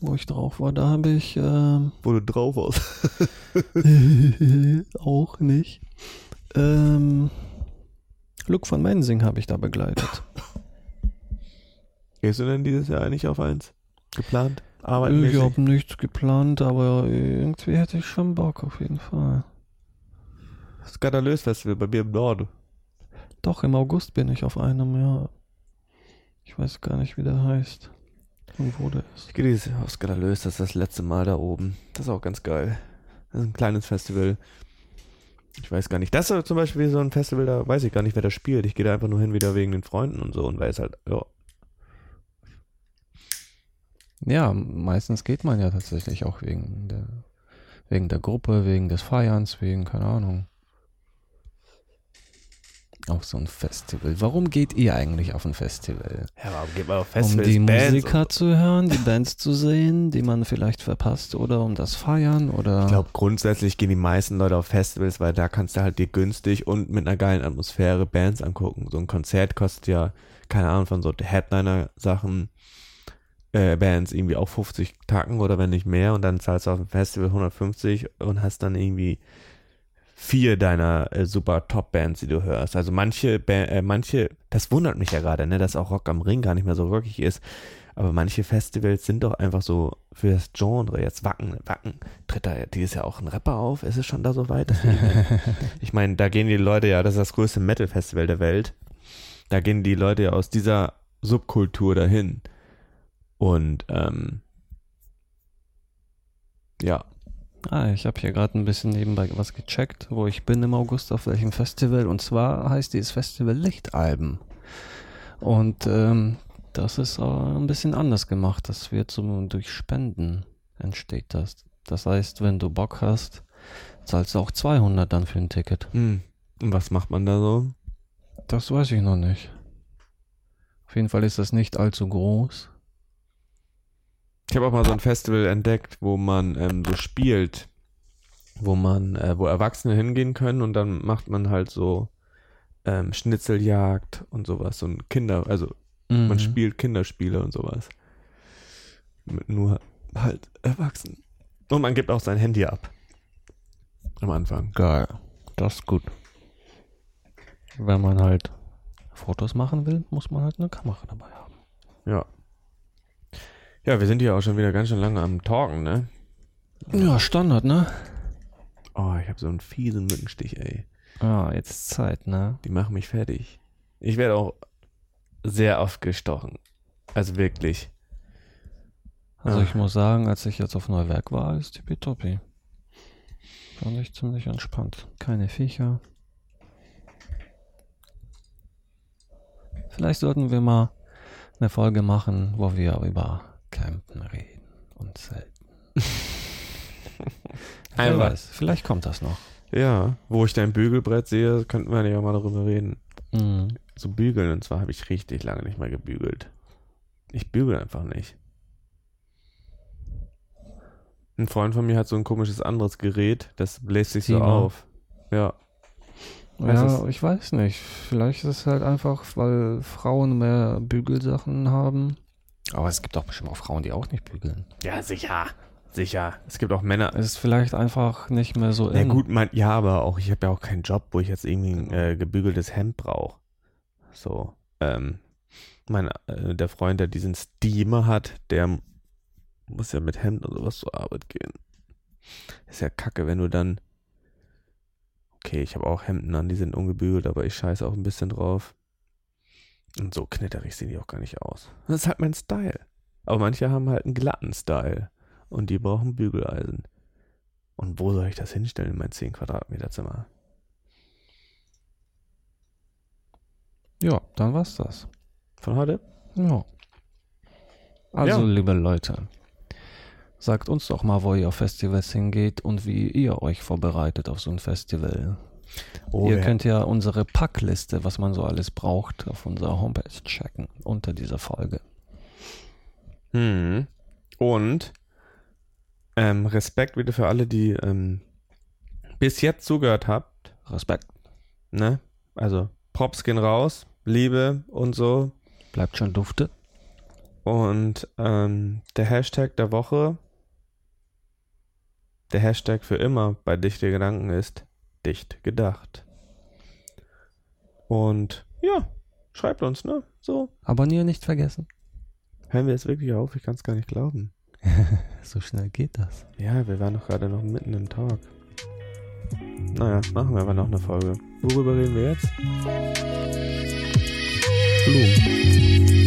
Wo ich drauf war, da habe ich ähm, Wo du drauf warst. [LAUGHS] auch nicht. Ähm, Luke von Mensing habe ich da begleitet. Gehst du denn dieses Jahr eigentlich auf eins? Geplant? Arbeiten Ich habe nichts geplant, aber irgendwie hätte ich schon Bock auf jeden Fall. Skandalös Festival bei mir im Norden. Doch, im August bin ich auf einem, ja. Ich weiß gar nicht, wie der heißt. Und wo der ist. Ich gehe dieses Jahr auf Skandalös, das ist das letzte Mal da oben. Das ist auch ganz geil. Das ist ein kleines Festival. Ich weiß gar nicht. Das ist zum Beispiel so ein Festival, da weiß ich gar nicht, wer da spielt. Ich gehe da einfach nur hin wieder wegen den Freunden und so und weil es halt, ja. Ja, meistens geht man ja tatsächlich auch wegen der, wegen der Gruppe, wegen des Feierns, wegen, keine Ahnung. Auf so ein Festival. Warum geht ihr eigentlich auf ein Festival? Ja, warum geht man auf um die Musiker zu hören, die Bands zu sehen, die man vielleicht verpasst oder um das Feiern oder. Ich glaube, grundsätzlich gehen die meisten Leute auf Festivals, weil da kannst du halt dir günstig und mit einer geilen Atmosphäre Bands angucken. So ein Konzert kostet ja, keine Ahnung, von so Headliner-Sachen, äh, Bands irgendwie auch 50 Tacken oder wenn nicht mehr und dann zahlst du auf dem Festival 150 und hast dann irgendwie vier deiner äh, super Top-Bands, die du hörst. Also manche, ba äh, manche, das wundert mich ja gerade, ne, dass auch Rock am Ring gar nicht mehr so rockig ist. Aber manche Festivals sind doch einfach so für das Genre. Jetzt Wacken, Wacken, tritt da dieses Jahr auch ein Rapper auf? Ist es schon da so weit? [LAUGHS] ich meine, da gehen die Leute ja, das ist das größte Metal-Festival der Welt. Da gehen die Leute ja aus dieser Subkultur dahin. Und ähm, ja, Ah, ich habe hier gerade ein bisschen nebenbei was gecheckt, wo ich bin im August auf welchem Festival. Und zwar heißt dieses Festival Lichtalben. Und ähm, das ist äh, ein bisschen anders gemacht. Das wird so durch Spenden entsteht das. Das heißt, wenn du Bock hast, zahlst du auch 200 dann für ein Ticket. hm. und was macht man da so? Das weiß ich noch nicht. Auf jeden Fall ist das nicht allzu groß. Ich habe auch mal so ein Festival entdeckt, wo man ähm, so spielt, wo man, äh, wo Erwachsene hingehen können und dann macht man halt so ähm, Schnitzeljagd und sowas und Kinder, also man Mhm. spielt Kinderspiele und sowas. Mit nur halt Erwachsenen. Und man gibt auch sein Handy ab. Am Anfang. Geil. Das ist gut. Wenn man halt Fotos machen will, muss man halt eine Kamera dabei haben. Ja. Ja, wir sind hier auch schon wieder ganz schön lange am Talken, ne? Ja, Standard, ne? Oh, ich habe so einen fiesen Mückenstich, ey. Ja, jetzt ist Zeit, ne? Die machen mich fertig. Ich werde auch sehr oft gestochen. Also wirklich. Also Ah. ich muss sagen, als ich jetzt auf Neuwerk war, ist tippitoppi. Fand ich ziemlich entspannt. Keine Viecher. Vielleicht sollten wir mal eine Folge machen, wo wir über Campen reden und Zelten. Wer [LAUGHS] Einfach. weiß, vielleicht kommt das noch. Ja, wo ich dein Bügelbrett sehe, könnten wir ja mal darüber reden. Mhm. So bügeln, und zwar habe ich richtig lange nicht mehr gebügelt. Ich bügel einfach nicht. Ein Freund von mir hat so ein komisches anderes Gerät, das bläst sich so Steamer. auf. Ja. Was Ja, ich weiß nicht. Vielleicht ist es halt einfach, weil Frauen mehr Bügelsachen haben. Aber es gibt auch bestimmt auch Frauen, die auch nicht bügeln. Ja, sicher. Sicher. Es gibt auch Männer. Es ist vielleicht einfach nicht mehr so Na in. gut, mein, ja, aber auch ich habe ja auch keinen Job, wo ich jetzt irgendwie ein äh, gebügeltes Hemd brauche. So, ähm, mein, äh, der Freund, der diesen Steamer hat, der muss ja mit Hemd und sowas zur Arbeit gehen. Ist ja kacke, wenn du dann. Okay, ich habe auch Hemden an, die sind ungebügelt, aber ich scheiße auch ein bisschen drauf. Und so knitterig sehen die auch gar nicht aus. Das ist halt mein Style. Aber manche haben halt einen glatten Style. und die brauchen Bügeleisen. Und wo soll ich das hinstellen in mein 10 Quadratmeter Zimmer? Ja, dann war's das. Von heute? Ja. Also, Ja. liebe Leute, sagt uns doch mal, wo ihr auf Festivals hingeht und wie ihr euch vorbereitet auf so ein Festival. Oh, ihr wer- könnt ja unsere Packliste, was man so alles braucht, auf unserer Homepage checken, unter dieser Folge. Hm. Und ähm, Respekt wieder für alle, die ähm, bis jetzt zugehört habt. Respekt. Ne? Also Props gehen raus, Liebe und so. Bleibt schon dufte. Und ähm, der Hashtag der Woche, der Hashtag für immer bei Dichte Gedanken ist dicht gedacht. Und ja, schreibt uns, ne? So. Abonnieren nicht vergessen. Hören wir jetzt wirklich auf? Ich kann es gar nicht glauben. [LAUGHS] So schnell geht das. Ja, wir waren doch gerade noch mitten im Talk. Naja, machen wir aber noch eine Folge. Worüber reden wir jetzt? Blumen.